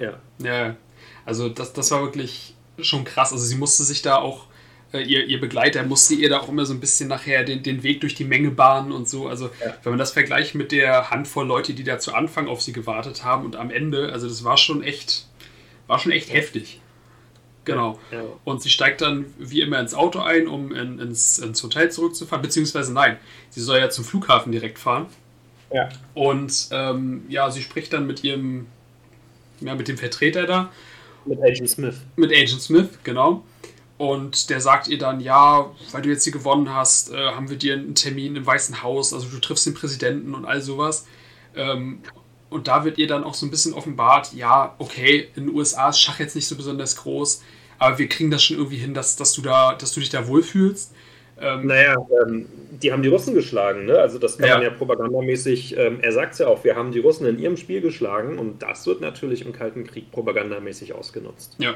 Ja. Ja, also das, das war wirklich schon krass. Also sie musste sich da auch äh, ihr, ihr Begleiter musste ihr da auch immer so ein bisschen nachher den, den Weg durch die Menge bahnen und so. Also, ja. wenn man das vergleicht mit der Handvoll Leute, die da zu Anfang auf sie gewartet haben und am Ende, also das war schon echt, war schon echt ja. heftig. Genau. Ja. Und sie steigt dann wie immer ins Auto ein, um in, ins, ins Hotel zurückzufahren, beziehungsweise nein, sie soll ja zum Flughafen direkt fahren. Ja. Und ähm, ja, sie spricht dann mit ihrem, ja, mit dem Vertreter da. Mit Agent Smith. Mit Agent Smith, genau. Und der sagt ihr dann, ja, weil du jetzt hier gewonnen hast, äh, haben wir dir einen Termin im Weißen Haus, also du triffst den Präsidenten und all sowas. Ähm, und da wird ihr dann auch so ein bisschen offenbart, ja, okay, in den USA ist Schach jetzt nicht so besonders groß, aber wir kriegen das schon irgendwie hin, dass, dass, du, da, dass du dich da wohlfühlst. Ähm, naja, ähm, die haben die Russen geschlagen, ne? Also das kann ja. man ja propagandamäßig, ähm, er sagt es ja auch, wir haben die Russen in ihrem Spiel geschlagen und das wird natürlich im Kalten Krieg propagandamäßig ausgenutzt. Ja,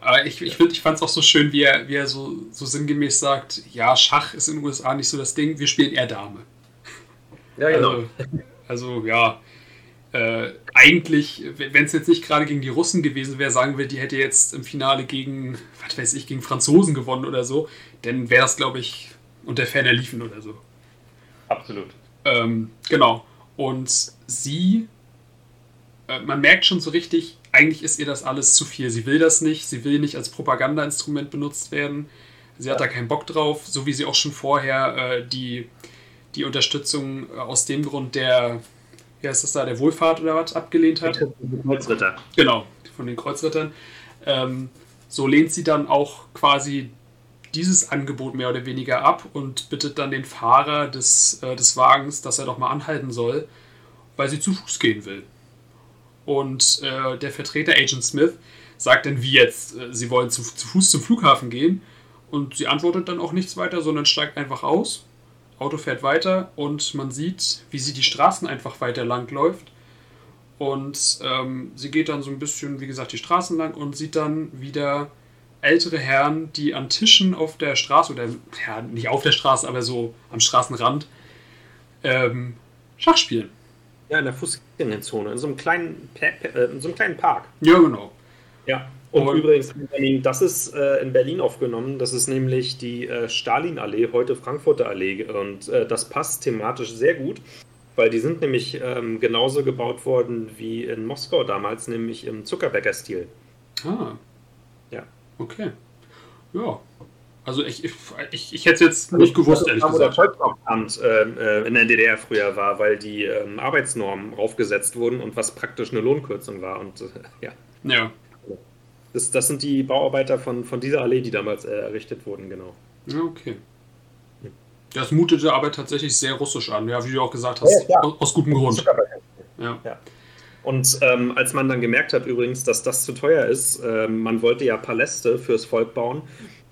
aber ich, ich, ich fand es auch so schön, wie er, wie er so, so sinngemäß sagt, ja, Schach ist in den USA nicht so das Ding, wir spielen eher Dame. Ja, genau. Also, also ja, äh, eigentlich, wenn es jetzt nicht gerade gegen die Russen gewesen wäre, sagen wir, die hätte jetzt im Finale gegen, was weiß ich, gegen Franzosen gewonnen oder so, dann wäre das, glaube ich, unter ferner liefen oder so. Absolut. Ähm, genau. Und sie, äh, man merkt schon so richtig, eigentlich ist ihr das alles zu viel. Sie will das nicht, sie will nicht als Propagandainstrument benutzt werden. Sie hat da keinen Bock drauf, so wie sie auch schon vorher äh, die, die Unterstützung aus dem Grund der, wie heißt das da, der Wohlfahrt oder was abgelehnt hat. Kreuzritter. Genau, von den Kreuzrittern. Ähm, so lehnt sie dann auch quasi dieses Angebot mehr oder weniger ab und bittet dann den Fahrer des, äh, des Wagens, dass er doch mal anhalten soll, weil sie zu Fuß gehen will. Und äh, der Vertreter Agent Smith sagt dann, wie jetzt, äh, sie wollen zu, zu, Fuß zum Flughafen gehen. Und sie antwortet dann auch nichts weiter, sondern steigt einfach aus. Auto fährt weiter und man sieht, wie sie die Straßen einfach weiter lang läuft. Und ähm, sie geht dann so ein bisschen, wie gesagt, die Straßen lang und sieht dann wieder ältere Herren, die an Tischen auf der Straße, oder ja, nicht auf der Straße, aber so am Straßenrand, ähm, Schach spielen. Ja, in der Fußgängerzone, in so einem kleinen, äh, in so einem kleinen Park. Ja, genau. Ja. Und, und übrigens, das ist äh, in Berlin aufgenommen. Das ist nämlich die äh, Stalinallee, heute Frankfurter Allee. Und äh, das passt thematisch sehr gut, weil die sind nämlich ähm, genauso gebaut worden wie in Moskau damals, nämlich im Zuckerbäcker-Stil. Ah. Ja. Okay. Ja. Also ich, ich, ich, ich hätte es jetzt nicht gewusst, ehrlich gesagt. Wo der Volksaufstand äh, in der DDR früher war, weil die ähm, Arbeitsnormen raufgesetzt wurden und was praktisch eine Lohnkürzung war. Und äh, ja. Ja. Das, das sind die Bauarbeiter von, von dieser Allee, die damals äh, errichtet wurden, genau. Ja, okay. Das mutete aber tatsächlich sehr russisch an, ja, wie du auch gesagt hast, ja, aus, aus gutem Grund. Ja. ja. Und ähm, als man dann gemerkt hat übrigens, dass das zu teuer ist, ähm, man wollte ja Paläste fürs Volk bauen,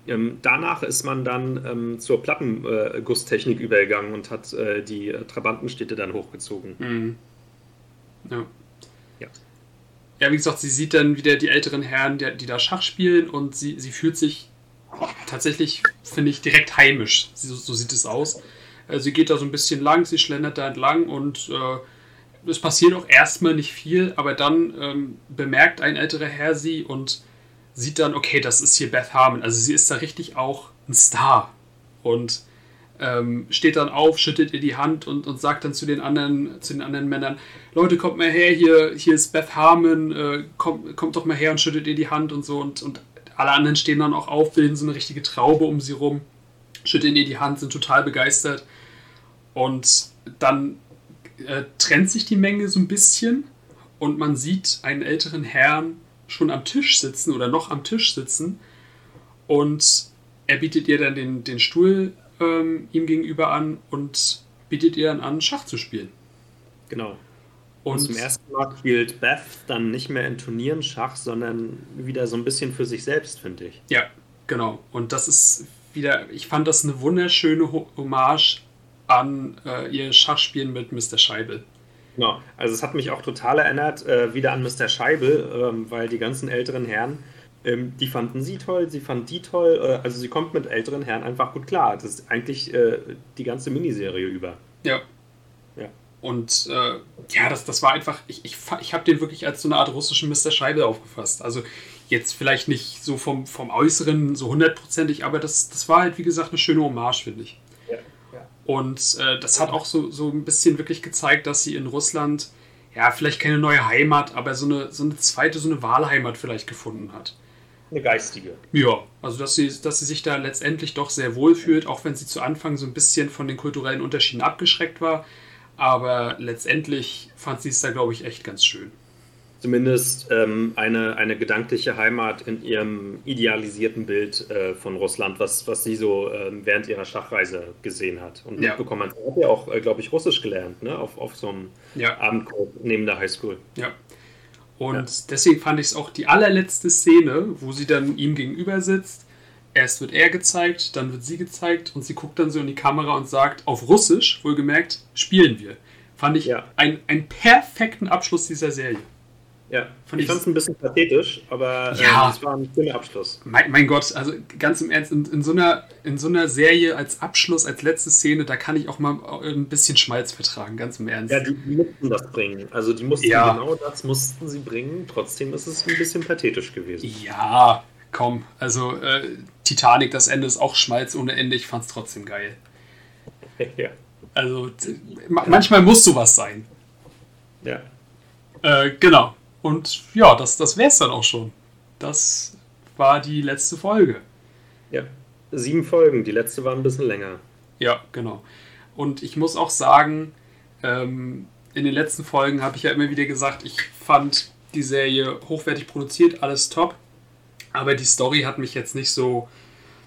ähm, danach ist man dann ähm, zur Plattengusstechnik äh, übergegangen und hat äh, die äh, Trabantenstädte dann hochgezogen. Mhm. Ja. Ja, wie gesagt, sie sieht dann wieder die älteren Herren, die, die da Schach spielen und sie, sie fühlt sich tatsächlich, finde ich, direkt heimisch. So, so, sieht es aus. Äh, sie geht da so ein bisschen lang, sie schlendert da entlang und äh, es passiert auch erstmal nicht viel, aber dann ähm, bemerkt ein älterer Herr sie und sieht dann, okay, das ist hier Beth Harmon. Also sie ist da richtig auch ein Star. Und ähm, steht dann auf, schüttet ihr die Hand und, und sagt dann zu den anderen, zu den anderen Männern, Leute, kommt mal her, hier, hier ist Beth Harmon, äh, kommt, kommt doch mal her und schüttet ihr die Hand und so. Und, und alle anderen stehen dann auch auf, bilden so eine richtige Traube um sie rum, schütteln ihr die Hand, sind total begeistert. Und dann äh, trennt sich die Menge so ein bisschen und man sieht einen älteren Herrn schon am Tisch sitzen oder noch am Tisch sitzen und er bietet ihr dann den, den Stuhl ähm, ihm gegenüber an und bietet ihr dann an, Schach zu spielen. Genau. Und, und zum ersten Mal spielt Beth dann nicht mehr in Turnieren Schach, sondern wieder so ein bisschen für sich selbst, finde ich. Ja, genau. Und das ist wieder, ich fand das eine wunderschöne Hommage an äh, ihr Schachspielen mit Mr. Scheibel. Genau, also es hat mich auch total erinnert äh, wieder an Mr. Scheibel, ähm, weil die ganzen älteren Herren, ähm, die fanden sie toll, sie fanden die toll, äh, also sie kommt mit älteren Herren einfach gut klar. Das ist eigentlich äh, die ganze Miniserie über. Ja. Ja. Und äh, ja, das, das war einfach, ich, ich, ich habe den wirklich als so eine Art russischen Mr. Scheibel aufgefasst. Also jetzt vielleicht nicht so vom, vom Äußeren so hundertprozentig, aber das, das war halt, wie gesagt, eine schöne Hommage, finde ich. Und äh, das hat auch so, so ein bisschen wirklich gezeigt, dass sie in Russland, ja, vielleicht keine neue Heimat, aber so eine, so eine zweite, so eine Wahlheimat vielleicht gefunden hat. Eine geistige. Ja, also dass sie, dass sie sich da letztendlich doch sehr wohl fühlt, auch wenn sie zu Anfang so ein bisschen von den kulturellen Unterschieden abgeschreckt war. Aber letztendlich fand sie es da, glaube ich, echt ganz schön zumindest ähm, eine, eine gedankliche Heimat in ihrem idealisierten Bild äh, von Russland, was, was sie so äh, während ihrer Schachreise gesehen hat und ja. mitbekommen hat. Sie hat ja auch, äh, glaube ich, Russisch gelernt, ne? auf, auf so einem ja. Abendkurs neben der Highschool. Ja. Und ja. deswegen fand ich es auch die allerletzte Szene, wo sie dann ihm gegenüber sitzt. Erst wird er gezeigt, dann wird sie gezeigt und sie guckt dann so in die Kamera und sagt, auf Russisch, wohlgemerkt, spielen wir. Fand ich ja. ein, einen perfekten Abschluss dieser Serie. Ja, fand ich fand es ein bisschen pathetisch, aber äh, ja, es war ein schöner Abschluss. Mein, mein, Gott, also ganz im Ernst, in, in, so einer, in so einer Serie als Abschluss, als letzte Szene, da kann ich auch mal ein bisschen Schmalz vertragen, ganz im Ernst. Ja, die, die mussten das bringen. Also die mussten ja. genau das mussten sie bringen. Trotzdem ist es ein bisschen pathetisch gewesen. Ja, komm. Also äh, Titanic, das Ende ist auch Schmalz ohne Ende. Ich fand es trotzdem geil. ja. Also manchmal muss sowas sein. Ja. Äh, genau. Und ja, das, das wäre es dann auch schon. Das war die letzte Folge. Ja, sieben Folgen. Die letzte war ein bisschen länger. Ja, genau. Und ich muss auch sagen, ähm, in den letzten Folgen habe ich ja immer wieder gesagt, ich fand die Serie hochwertig produziert, alles top. Aber die Story hat mich jetzt nicht so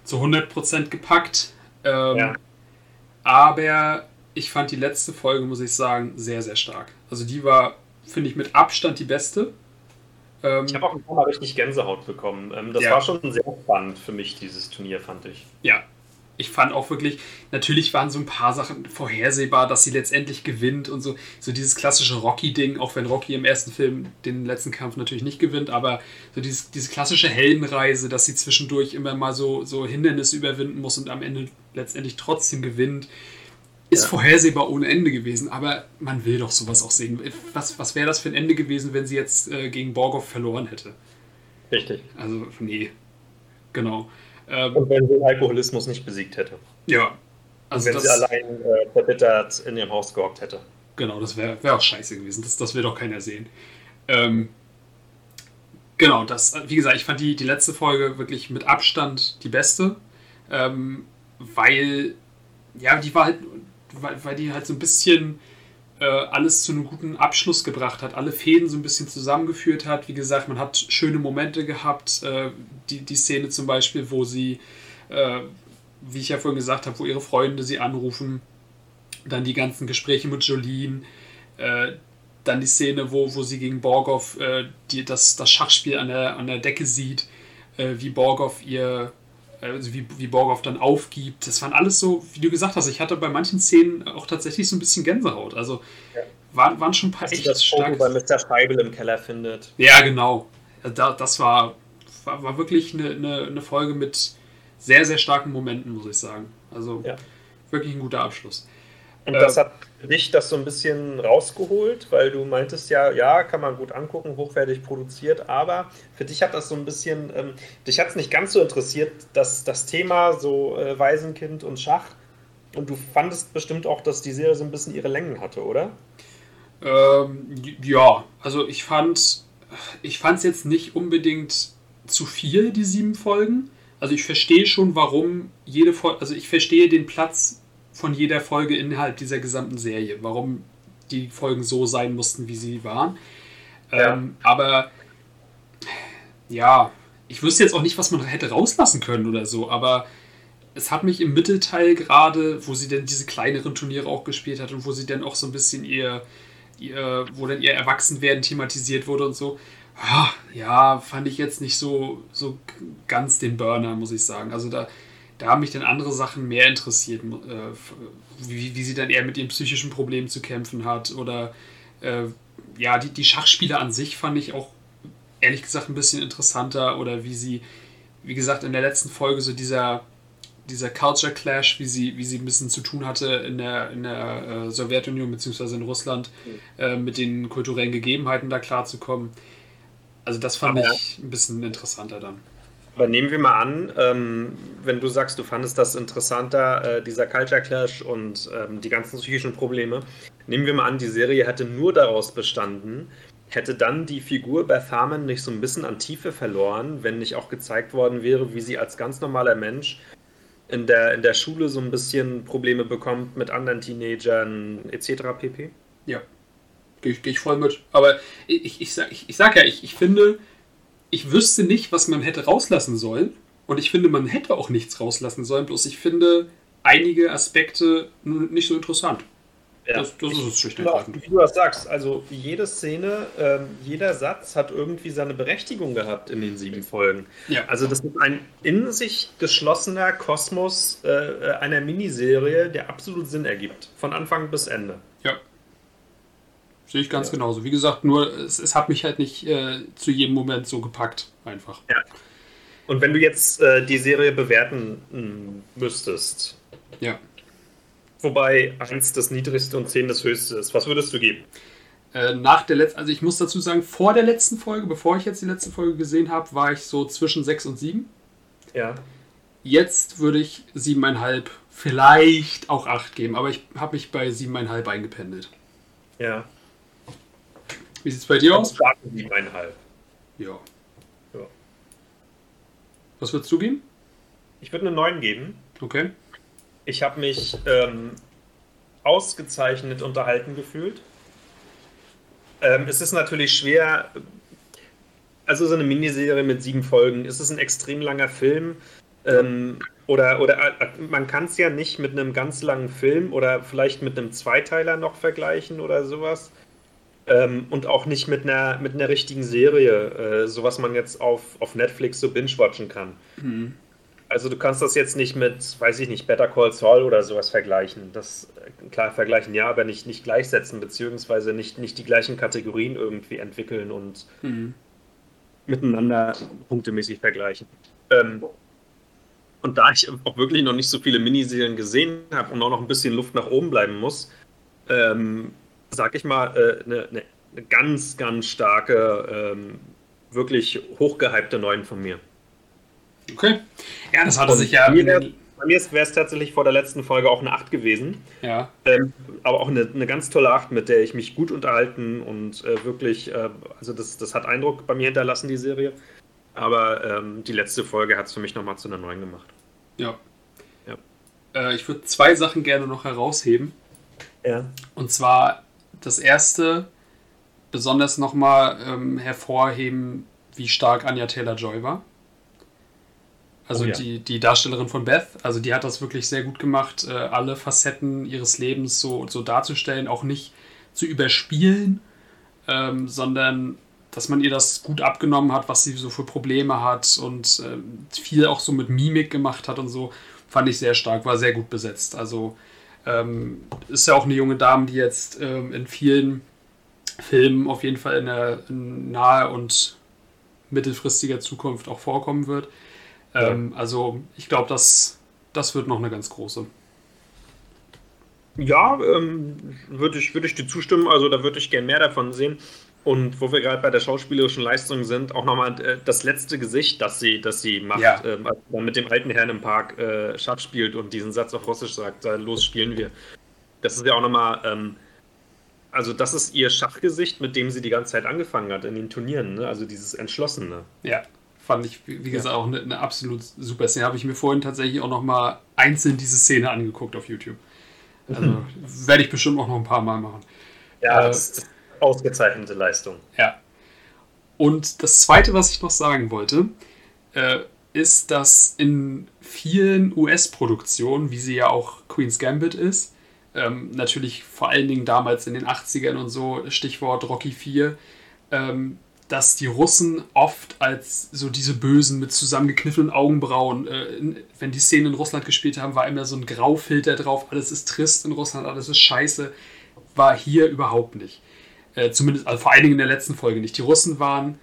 zu 100% gepackt. Ähm, ja. Aber ich fand die letzte Folge, muss ich sagen, sehr, sehr stark. Also die war finde ich, mit Abstand die beste. Ähm, ich habe auch ein paar Mal richtig Gänsehaut bekommen. Ähm, das ja. war schon sehr spannend für mich, dieses Turnier, fand ich. Ja, ich fand auch wirklich, natürlich waren so ein paar Sachen vorhersehbar, dass sie letztendlich gewinnt und so, so dieses klassische Rocky-Ding, auch wenn Rocky im ersten Film den letzten Kampf natürlich nicht gewinnt, aber so dieses, diese klassische Heldenreise, dass sie zwischendurch immer mal so, so Hindernisse überwinden muss und am Ende letztendlich trotzdem gewinnt ist ja. vorhersehbar ohne Ende gewesen, aber man will doch sowas auch sehen. Was, was wäre das für ein Ende gewesen, wenn sie jetzt äh, gegen Borgov verloren hätte? Richtig. Also, nee. Genau. Ähm, Und wenn sie den Alkoholismus nicht besiegt hätte. Ja. Also wenn das, sie allein äh, verbittert in ihrem Haus gehockt hätte. Genau, das wäre wär auch scheiße gewesen. Das, das will doch keiner sehen. Ähm, genau, das, wie gesagt, ich fand die, die letzte Folge wirklich mit Abstand die beste. ähm, weil, ja, die war halt, weil, weil die halt so ein bisschen äh, alles zu einem guten Abschluss gebracht hat, alle Fäden so ein bisschen zusammengeführt hat. Wie gesagt, man hat schöne Momente gehabt. Äh, die, die Szene zum Beispiel, wo sie, äh, wie ich ja vorhin gesagt habe, wo ihre Freunde sie anrufen. Dann die ganzen Gespräche mit Jolene. Äh, dann die Szene, wo, wo sie gegen Borgov äh, die, das, das Schachspiel an der, an der Decke sieht, äh, wie Borgov ihr also wie, wie Borgov dann aufgibt. Das waren alles so, wie du gesagt hast, ich hatte bei manchen Szenen auch tatsächlich so ein bisschen Gänsehaut. Also ja. waren, waren schon ein paar echt das Foto bei Mr. Scheibel im Keller findet. Ja, genau. Da, das war, war, war wirklich eine, eine, eine, Folge mit sehr, sehr starken Momenten, muss ich sagen. Also ja. wirklich ein guter Abschluss. Und das äh, hat dich das so ein bisschen rausgeholt, weil du meintest ja, ja, kann man gut angucken, hochwertig produziert, aber für dich hat das so ein bisschen, ähm, dich hat es nicht ganz so interessiert, dass das Thema so äh, Waisenkind und Schach. Und du fandest bestimmt auch, dass die Serie so ein bisschen ihre Längen hatte, oder? Ähm, ja, also ich fand, ich fand es jetzt nicht unbedingt zu viel, die sieben Folgen. Also ich verstehe schon, warum jede Folge, also ich verstehe den Platz von jeder Folge innerhalb dieser gesamten Serie, warum die Folgen so sein mussten, wie sie waren. Ja. Ähm, aber ja, ich wüsste jetzt auch nicht, was man hätte rauslassen können oder so, aber es hat mich im Mittelteil gerade, wo sie dann diese kleineren Turniere auch gespielt hat und wo sie dann auch so ein bisschen ihr, ihr wo dann ihr Erwachsenwerden thematisiert wurde und so, ja, fand ich jetzt nicht so, so ganz den Burner, muss ich sagen. Also da, da haben mich dann andere Sachen mehr interessiert, äh, wie, wie sie dann eher mit ihren psychischen Problemen zu kämpfen hat oder äh, ja, die, die Schachspiele an sich fand ich auch ehrlich gesagt ein bisschen interessanter oder wie sie, wie gesagt, in der letzten Folge so dieser, dieser Culture Clash, wie sie, wie sie ein bisschen zu tun hatte in der, in der äh, Sowjetunion bzw. in Russland mhm. äh, mit den kulturellen Gegebenheiten da klarzukommen. Also das fand Aber ich ein bisschen interessanter dann. Aber nehmen wir mal an, ähm, wenn du sagst, du fandest das interessanter, äh, dieser Culture Clash und ähm, die ganzen psychischen Probleme. Nehmen wir mal an, die Serie hätte nur daraus bestanden, hätte dann die Figur Beth Harmon nicht so ein bisschen an Tiefe verloren, wenn nicht auch gezeigt worden wäre, wie sie als ganz normaler Mensch in der, in der Schule so ein bisschen Probleme bekommt mit anderen Teenagern etc. pp? Ja, gehe geh ich voll mit. Aber ich, ich, ich, sag, ich, ich sag ja, ich, ich finde, ich wüsste nicht, was man hätte rauslassen sollen. Und ich finde, man hätte auch nichts rauslassen sollen. Bloß ich finde einige Aspekte nicht so interessant. Ja. Das, das ist es schlicht ergreifend. Wie du das sagst, also jede Szene, ähm, jeder Satz hat irgendwie seine Berechtigung gehabt in den sieben Folgen. Ja. Also das ist ein in sich geschlossener Kosmos äh, äh einer Miniserie, der absolut Sinn ergibt. Von Anfang bis Ende. Ja. Sehe ich ganz ja. genauso. Wie gesagt, nur es, es hat mich halt nicht äh, zu jedem Moment so gepackt, einfach. Ja. Und wenn du jetzt äh, die Serie bewerten hm, müsstest. Ja. Wobei 1 das niedrigste und 10 das höchste ist. Was würdest du geben? Äh, nach der letzten, also ich muss dazu sagen, vor der letzten Folge, bevor ich jetzt die letzte Folge gesehen habe, war ich so zwischen 6 und 7. Ja. Jetzt würde ich 7,5, vielleicht auch 8 geben, aber ich habe mich bei 7,5 eingependelt. Ja. Wie sieht es bei dir aus? Starten siebeneinhalb. Ja. ja. Was würdest du geben? Ich würde eine 9 geben. Okay. Ich habe mich ähm, ausgezeichnet unterhalten gefühlt. Ähm, es ist natürlich schwer, also so eine Miniserie mit sieben Folgen, es ist ein extrem langer Film. Ähm, oder, oder äh, man kann es ja nicht mit einem ganz langen Film oder vielleicht mit einem Zweiteiler noch vergleichen oder sowas. Ähm, und auch nicht mit einer, mit einer richtigen Serie, äh, so was man jetzt auf, auf Netflix so binge-watchen kann. Mhm. Also du kannst das jetzt nicht mit, weiß ich nicht, Better Call Saul oder sowas vergleichen. Das äh, klar vergleichen ja, aber nicht, nicht gleichsetzen, beziehungsweise nicht, nicht die gleichen Kategorien irgendwie entwickeln und mhm. miteinander punktemäßig vergleichen. Ähm, und da ich auch wirklich noch nicht so viele Miniserien gesehen habe und auch noch ein bisschen Luft nach oben bleiben muss, ähm, sag ich mal, äh, eine, eine, ganz, ganz starke, ähm, wirklich hochgehypte Neuen von mir. Okay. Ja, das hatte Und sich ja. bei mir wäre es tatsächlich vor der letzten Folge auch eine 8 gewesen. Ja. Ähm, aber auch eine, eine ganz tolle 8, mit der ich mich gut unterhalten und äh, wirklich, äh, also das, das hat Eindruck bei mir hinterlassen, die Serie. Aber ähm, die letzte Folge hat es für mich nochmal zu einer 9 gemacht. Ja, Äh, ich würde zwei Sachen gerne noch herausheben. Ja. Und zwar das erste, besonders nochmal ähm, hervorheben, wie stark Anja Taylor-Joy war. Also oh ja. die, die Darstellerin von Beth, also die hat das wirklich sehr gut gemacht, äh, alle Facetten ihres Lebens so, so darzustellen, auch nicht zu überspielen, ähm, sondern dass man ihr das gut abgenommen hat, was sie so für Probleme hat und äh, viel auch so mit Mimik gemacht hat und so, fand ich sehr stark, war sehr gut besetzt. Also ähm, ist ja auch eine junge Dame, die jetzt ähm, in vielen Filmen auf jeden Fall in der in nahe und mittelfristiger Zukunft auch vorkommen wird. Ähm, ja. Also ich glaube, das, das wird noch eine ganz große. Ja, ähm, würde ich, würd ich dir zustimmen. Also da würde ich gern mehr davon sehen. Und wo wir gerade bei der schauspielerischen Leistung sind, auch nochmal äh, das letzte Gesicht, das sie, das sie macht, ja. ähm, als man mit dem alten Herrn im Park äh, Schach spielt und diesen Satz auf Russisch sagt, los spielen wir. Das ist ja auch nochmal, ähm, also das ist ihr Schachgesicht, mit dem sie die ganze Zeit angefangen hat in den Turnieren, ne? also dieses Entschlossene. Ja, fand ich, wie gesagt, ja. auch eine, eine, absolut super Szene. Habe ich mir vorhin tatsächlich auch nochmal einzeln diese Szene angeguckt auf YouTube. Also mhm. werde ich bestimmt auch noch ein paar Mal machen. Ja, äh, das ist ausgezeichnete Leistung. Ja. Und das Zweite, was ich noch sagen wollte, äh, ist, dass in vielen US-Produktionen, wie sie ja auch Queen's Gambit ist, ähm, natürlich vor allen Dingen damals in den 80ern und so, Stichwort Rocky 4, ähm, dass die Russen oft als so diese Bösen mit zusammengekniffenen Augenbrauen, äh, wenn die Szenen in Russland gespielt haben, war immer so ein Graufilter drauf, alles ist trist in Russland, alles ist scheiße. War hier überhaupt nicht. Äh, zumindest, also vor allen Dingen in der letzten Folge nicht. Die Russen waren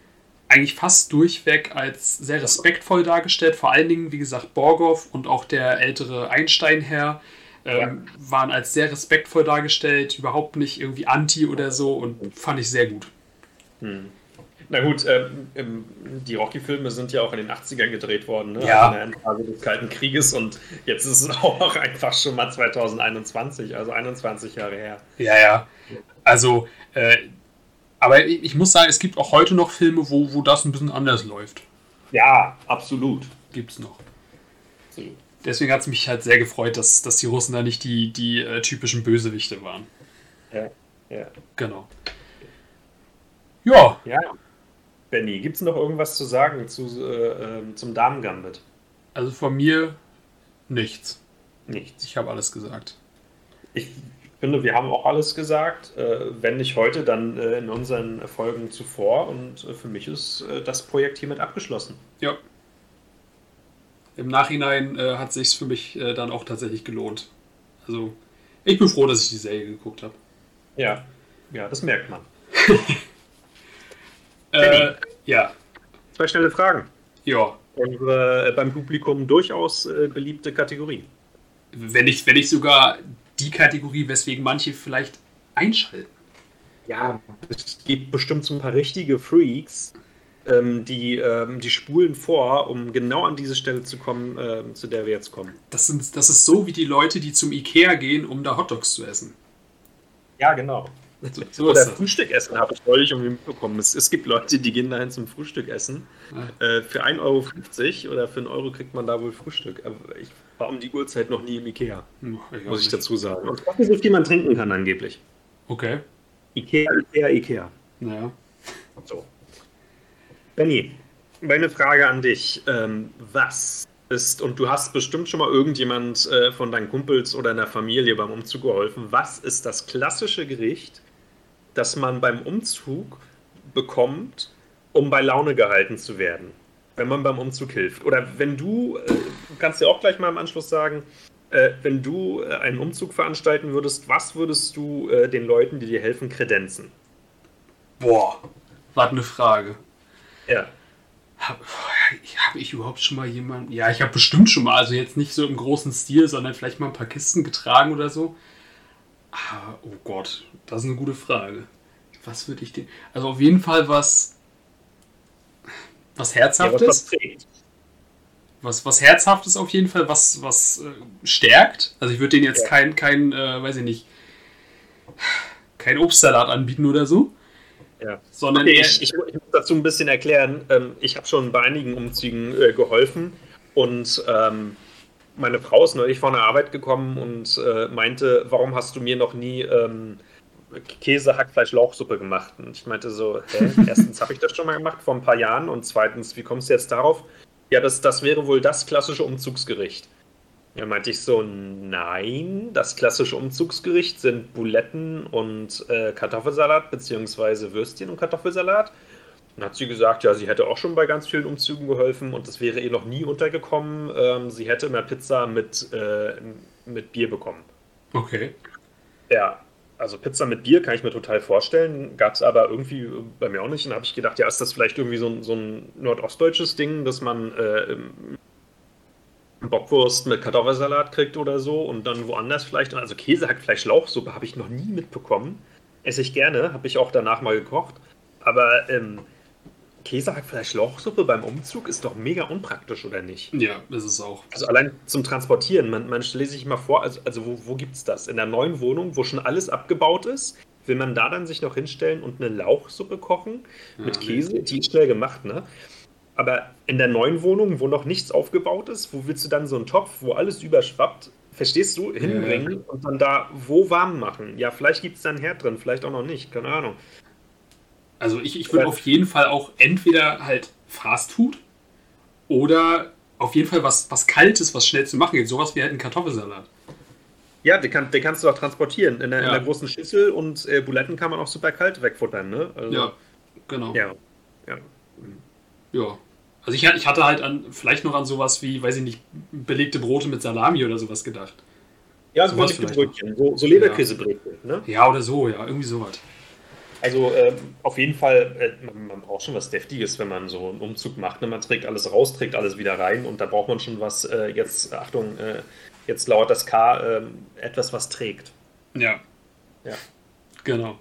eigentlich fast durchweg als sehr respektvoll dargestellt. Vor allen Dingen, wie gesagt, Borgov und auch der ältere Einstein-Herr ähm, ja. waren als sehr respektvoll dargestellt, überhaupt nicht irgendwie anti oder so und fand ich sehr gut. Hm. Na gut, ähm, die Rocky-Filme sind ja auch in den 80ern gedreht worden, ne? ja. also in der Endphase des Kalten Krieges und jetzt ist es auch einfach schon mal 2021, also 21 Jahre her. Ja, ja. Also, äh, aber ich, muss sagen, es gibt auch heute noch Filme, wo, wo das ein bisschen anders läuft. Ja, absolut. Gibt es noch. Absolut. Deswegen hat es mich halt sehr gefreut, dass, dass die Russen da nicht die, die äh, typischen Bösewichte waren. Ja, ja. Genau. Ja. Ja. Benny, gibt es noch irgendwas zu sagen zu, äh, ähm, zum Damen-Gambit? Also von mir nichts. Nichts. Ich habe alles gesagt. Ich finde, wir haben auch alles gesagt. Äh, wenn nicht heute, dann äh, in unseren Folgen zuvor. Und äh, für mich ist äh, das Projekt hiermit abgeschlossen. Ja. Im Nachhinein hat sich für mich dann auch tatsächlich gelohnt. Also, ich bin froh, dass ich die Serie geguckt habe. Ja, ja, das merkt man. Äh, ja. Zwei schnelle Fragen. Ja. Unsere äh, beim Publikum durchaus äh, beliebte Kategorie. Wenn nicht, wenn nicht sogar die Kategorie, weswegen manche vielleicht einschalten. Ja, es gibt bestimmt so ein paar richtige Freaks, ähm, die, ähm, die spulen vor, um genau an diese Stelle zu kommen, äh, zu der wir jetzt kommen. Das, sind, das ist so wie die Leute, die zum Ikea gehen, um da Hotdogs zu essen. Ja, genau. So, Oder Frühstück essen habe ich neulich irgendwie mitbekommen. Es, es, gibt Leute, die gehen dahin zum Frühstück essen. Ja. Äh, für 1,50 Euro oder für einen Euro kriegt man da wohl Frühstück. Aber ich war um die Uhrzeit noch nie im Ikea. Hm, ich muss ich dazu sagen. Und ich so viel man trinken kann angeblich. Okay. Ikea, Ikea, Ikea. Naja. So. Benny, meine Frage an dich. Ähm, was ist, und du hast bestimmt schon mal irgendjemand äh, von deinen Kumpels oder einer Familie beim Umzug geholfen, was ist das klassische Gericht, das man beim Umzug bekommt, um bei Laune gehalten zu werden, wenn man beim Umzug hilft. Oder wenn du, äh, kannst dir auch gleich mal im Anschluss sagen, äh, wenn du äh, einen Umzug veranstalten würdest, was würdest du äh, den Leuten, die dir helfen, kredenzen? Boah, war eine Frage. Ja. Habe hab ich überhaupt schon mal jemanden? Ja, ich habe bestimmt schon mal, also jetzt nicht so im großen Stil, sondern vielleicht mal ein paar Kisten getragen oder so. Ah, oh Gott, das ist eine gute Frage. Was würde ich dir. Also auf jeden Fall was. Was Herzhaftes. Ja, was, was, was Herzhaftes auf jeden Fall, was, was äh, stärkt. Also ich würde denen jetzt ja. kein, kein äh, weiß ich nicht, kein Obstsalat anbieten oder so. Ja. Sondern okay, ich, ich, ich, muss dazu ein bisschen erklären. Ähm, ich habe schon bei einigen Umzügen äh, geholfen und ähm, meine Frau ist neulich von der Arbeit gekommen und äh, meinte, warum hast du mir noch nie ähm, Käse, Hackfleisch, Lauchsuppe gemacht? Und ich meinte so, hä? erstens habe ich das schon mal gemacht vor ein paar Jahren und zweitens, wie kommst du jetzt darauf? Ja, das, das wäre wohl das klassische Umzugsgericht. Ja, meinte ich so, nein, das klassische Umzugsgericht sind Buletten und äh, Kartoffelsalat, beziehungsweise Würstchen und Kartoffelsalat. Dann hat sie gesagt, ja, sie hätte auch schon bei ganz vielen Umzügen geholfen und das wäre ihr noch nie untergekommen. Ähm, sie hätte mehr Pizza mit, äh, mit Bier bekommen. Okay. Ja, also Pizza mit Bier kann ich mir total vorstellen. Gab es aber irgendwie bei mir auch nicht. Und habe ich gedacht, ja, ist das vielleicht irgendwie so ein, so ein nordostdeutsches Ding, dass man äh, Bockwurst mit Kartoffelsalat kriegt oder so und dann woanders vielleicht. Also Käse, Hackfleisch, Lauchsuppe habe ich noch nie mitbekommen. Esse ich gerne, habe ich auch danach mal gekocht. Aber ähm, Käsehackfleisch-Lauchsuppe beim Umzug ist doch mega unpraktisch, oder nicht? Ja, ist es auch. Also allein zum Transportieren, man, man stelle sich mal vor, also, also wo, wo gibt es das? In der neuen Wohnung, wo schon alles abgebaut ist, will man da dann sich noch hinstellen und eine Lauchsuppe kochen mit ja, Käse? Die ist schnell gemacht, ne? Aber in der neuen Wohnung, wo noch nichts aufgebaut ist, wo willst du dann so einen Topf, wo alles überschwappt, verstehst du, hinbringen ja. und dann da wo warm machen? Ja, vielleicht gibt es da einen Herd drin, vielleicht auch noch nicht, keine Ahnung. Also ich, ich würde auf jeden Fall auch entweder halt Fast Food oder auf jeden Fall was, was Kaltes, was schnell zu machen geht. Sowas wie halt ein Kartoffelsalat. Ja, den, kann, den kannst du auch transportieren in der, ja. in großen Schüssel und äh, Buletten kann man auch super kalt wegfuttern, ne? Also, ja, genau. Ja. ja. Ja. Also ich, ich hatte halt an, vielleicht noch an sowas wie, weiß ich nicht, belegte Brote mit Salami oder sowas gedacht. Ja, so belegte Brötchen, so, so Leberkäsebrötchen, ja. ne? Ja, oder so, ja, irgendwie sowas. Also ähm, auf jeden Fall, äh, man, man, braucht schon was Deftiges, wenn man so einen Umzug macht. Ne? Man trägt alles raus, trägt alles wieder rein und da braucht man schon was, äh, jetzt, Achtung, äh, jetzt lauert das K, ähm, etwas, was trägt. Ja. Ja. Genau.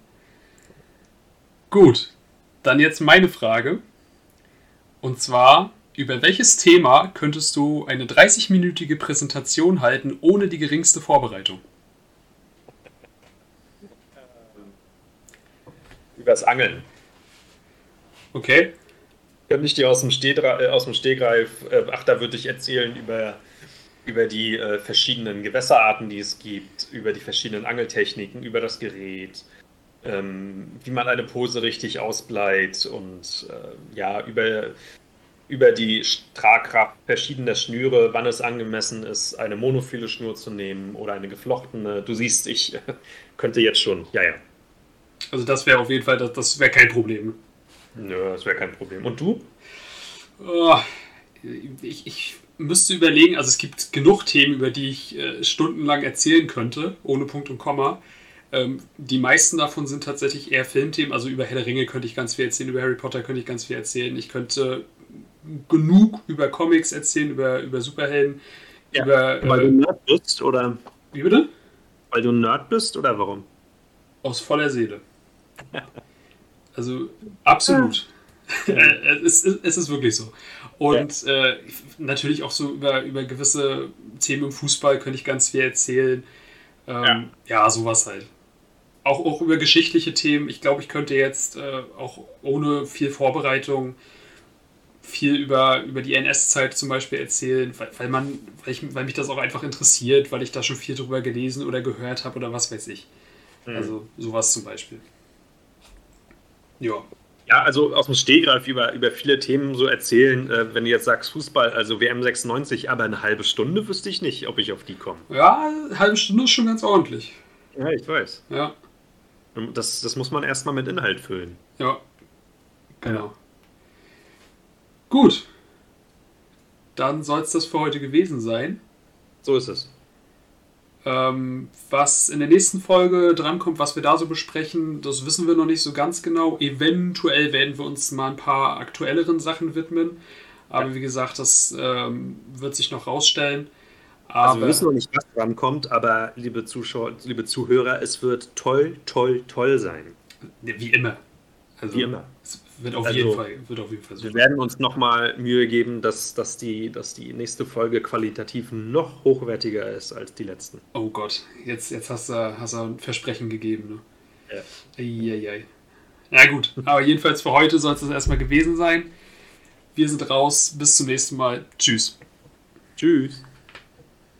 Gut, dann jetzt meine Frage. Und zwar, über welches Thema könntest du eine 30-minütige Präsentation halten, ohne die geringste Vorbereitung? Übers Angeln. Okay. Könnte ich dir aus dem, Stegreif, äh, aus dem Stegreif äh, ach, da würde ich erzählen über, über die äh, verschiedenen Gewässerarten, die es gibt, über die verschiedenen Angeltechniken, über das Gerät, ähm, wie man eine Pose richtig ausbleibt und äh, ja, über, über die Tragkraft verschiedener Schnüre, wann es angemessen ist, eine monophile Schnur zu nehmen oder eine geflochtene. Du siehst, ich könnte jetzt schon, ja, ja. Also das wäre auf jeden Fall, das, das wäre kein Problem. Nö, das wäre kein Problem. Und du? Oh, ich, ich, müsste überlegen, also es gibt genug Themen, über die ich äh, stundenlang erzählen könnte, ohne Punkt und Komma. Ähm, die meisten davon sind tatsächlich eher Filmthemen. Also über Herr der Ringe könnte ich ganz viel erzählen, über Harry Potter könnte ich ganz viel erzählen. Ich könnte genug über Comics erzählen, über, über Superhelden. Ja, über, weil äh, du Nerd bist, oder? Wie bitte? Weil du Nerd bist, oder warum? Aus voller Seele. Also absolut. es, ist, es ist wirklich so. Und ja. äh, natürlich auch so über, über gewisse Themen im Fußball könnte ich ganz viel erzählen. Ähm, ja. ja. sowas halt. Auch, auch über geschichtliche Themen. Ich glaube, ich könnte jetzt äh, auch ohne viel Vorbereitung viel über, über die NS-Zeit zum Beispiel erzählen, weil, weil, man, weil, ich, weil mich das auch einfach interessiert, weil ich da schon viel drüber gelesen oder gehört habe oder was weiß ich. Mhm. Also sowas zum Beispiel. Ja. Ja, also aus dem Stehgreif über, über viele Themen so erzählen, äh, wenn du jetzt sagst Fußball, also WM 96, aber eine halbe Stunde wüsste ich nicht, ob ich auf die komme. Ja, eine halbe Stunde ist schon ganz ordentlich. Ja, ich weiß. Ja. Das, das muss man erstmal mit Inhalt füllen. Ja. Genau. Ja. Gut. Dann soll es das für heute gewesen sein. So ist es. Ähm, was in der nächsten Folge drankommt, was wir da so besprechen, das wissen wir noch nicht so ganz genau. Eventuell werden wir uns mal ein paar aktuelleren Sachen widmen. Aber ja. wie gesagt, das ähm, wird sich noch rausstellen. Aber also wir wissen noch nicht, was drankommt, aber liebe Zuschauer, liebe Zuhörer, es wird toll, toll, toll sein. Wie immer. Also, wie immer. Wird auf, also, jeden, Fall, wird auf jeden Fall so. Wir werden uns nochmal Mühe geben, dass, dass, die, dass die nächste Folge qualitativ noch hochwertiger ist als die letzten. Oh Gott, jetzt, jetzt hast, du, hast du ein Versprechen gegeben. Ne? Ja. Eieiei. Na gut, aber jedenfalls für heute soll es das erstmal gewesen sein. Wir sind raus. Bis zum nächsten Mal. Tschüss. Tschüss.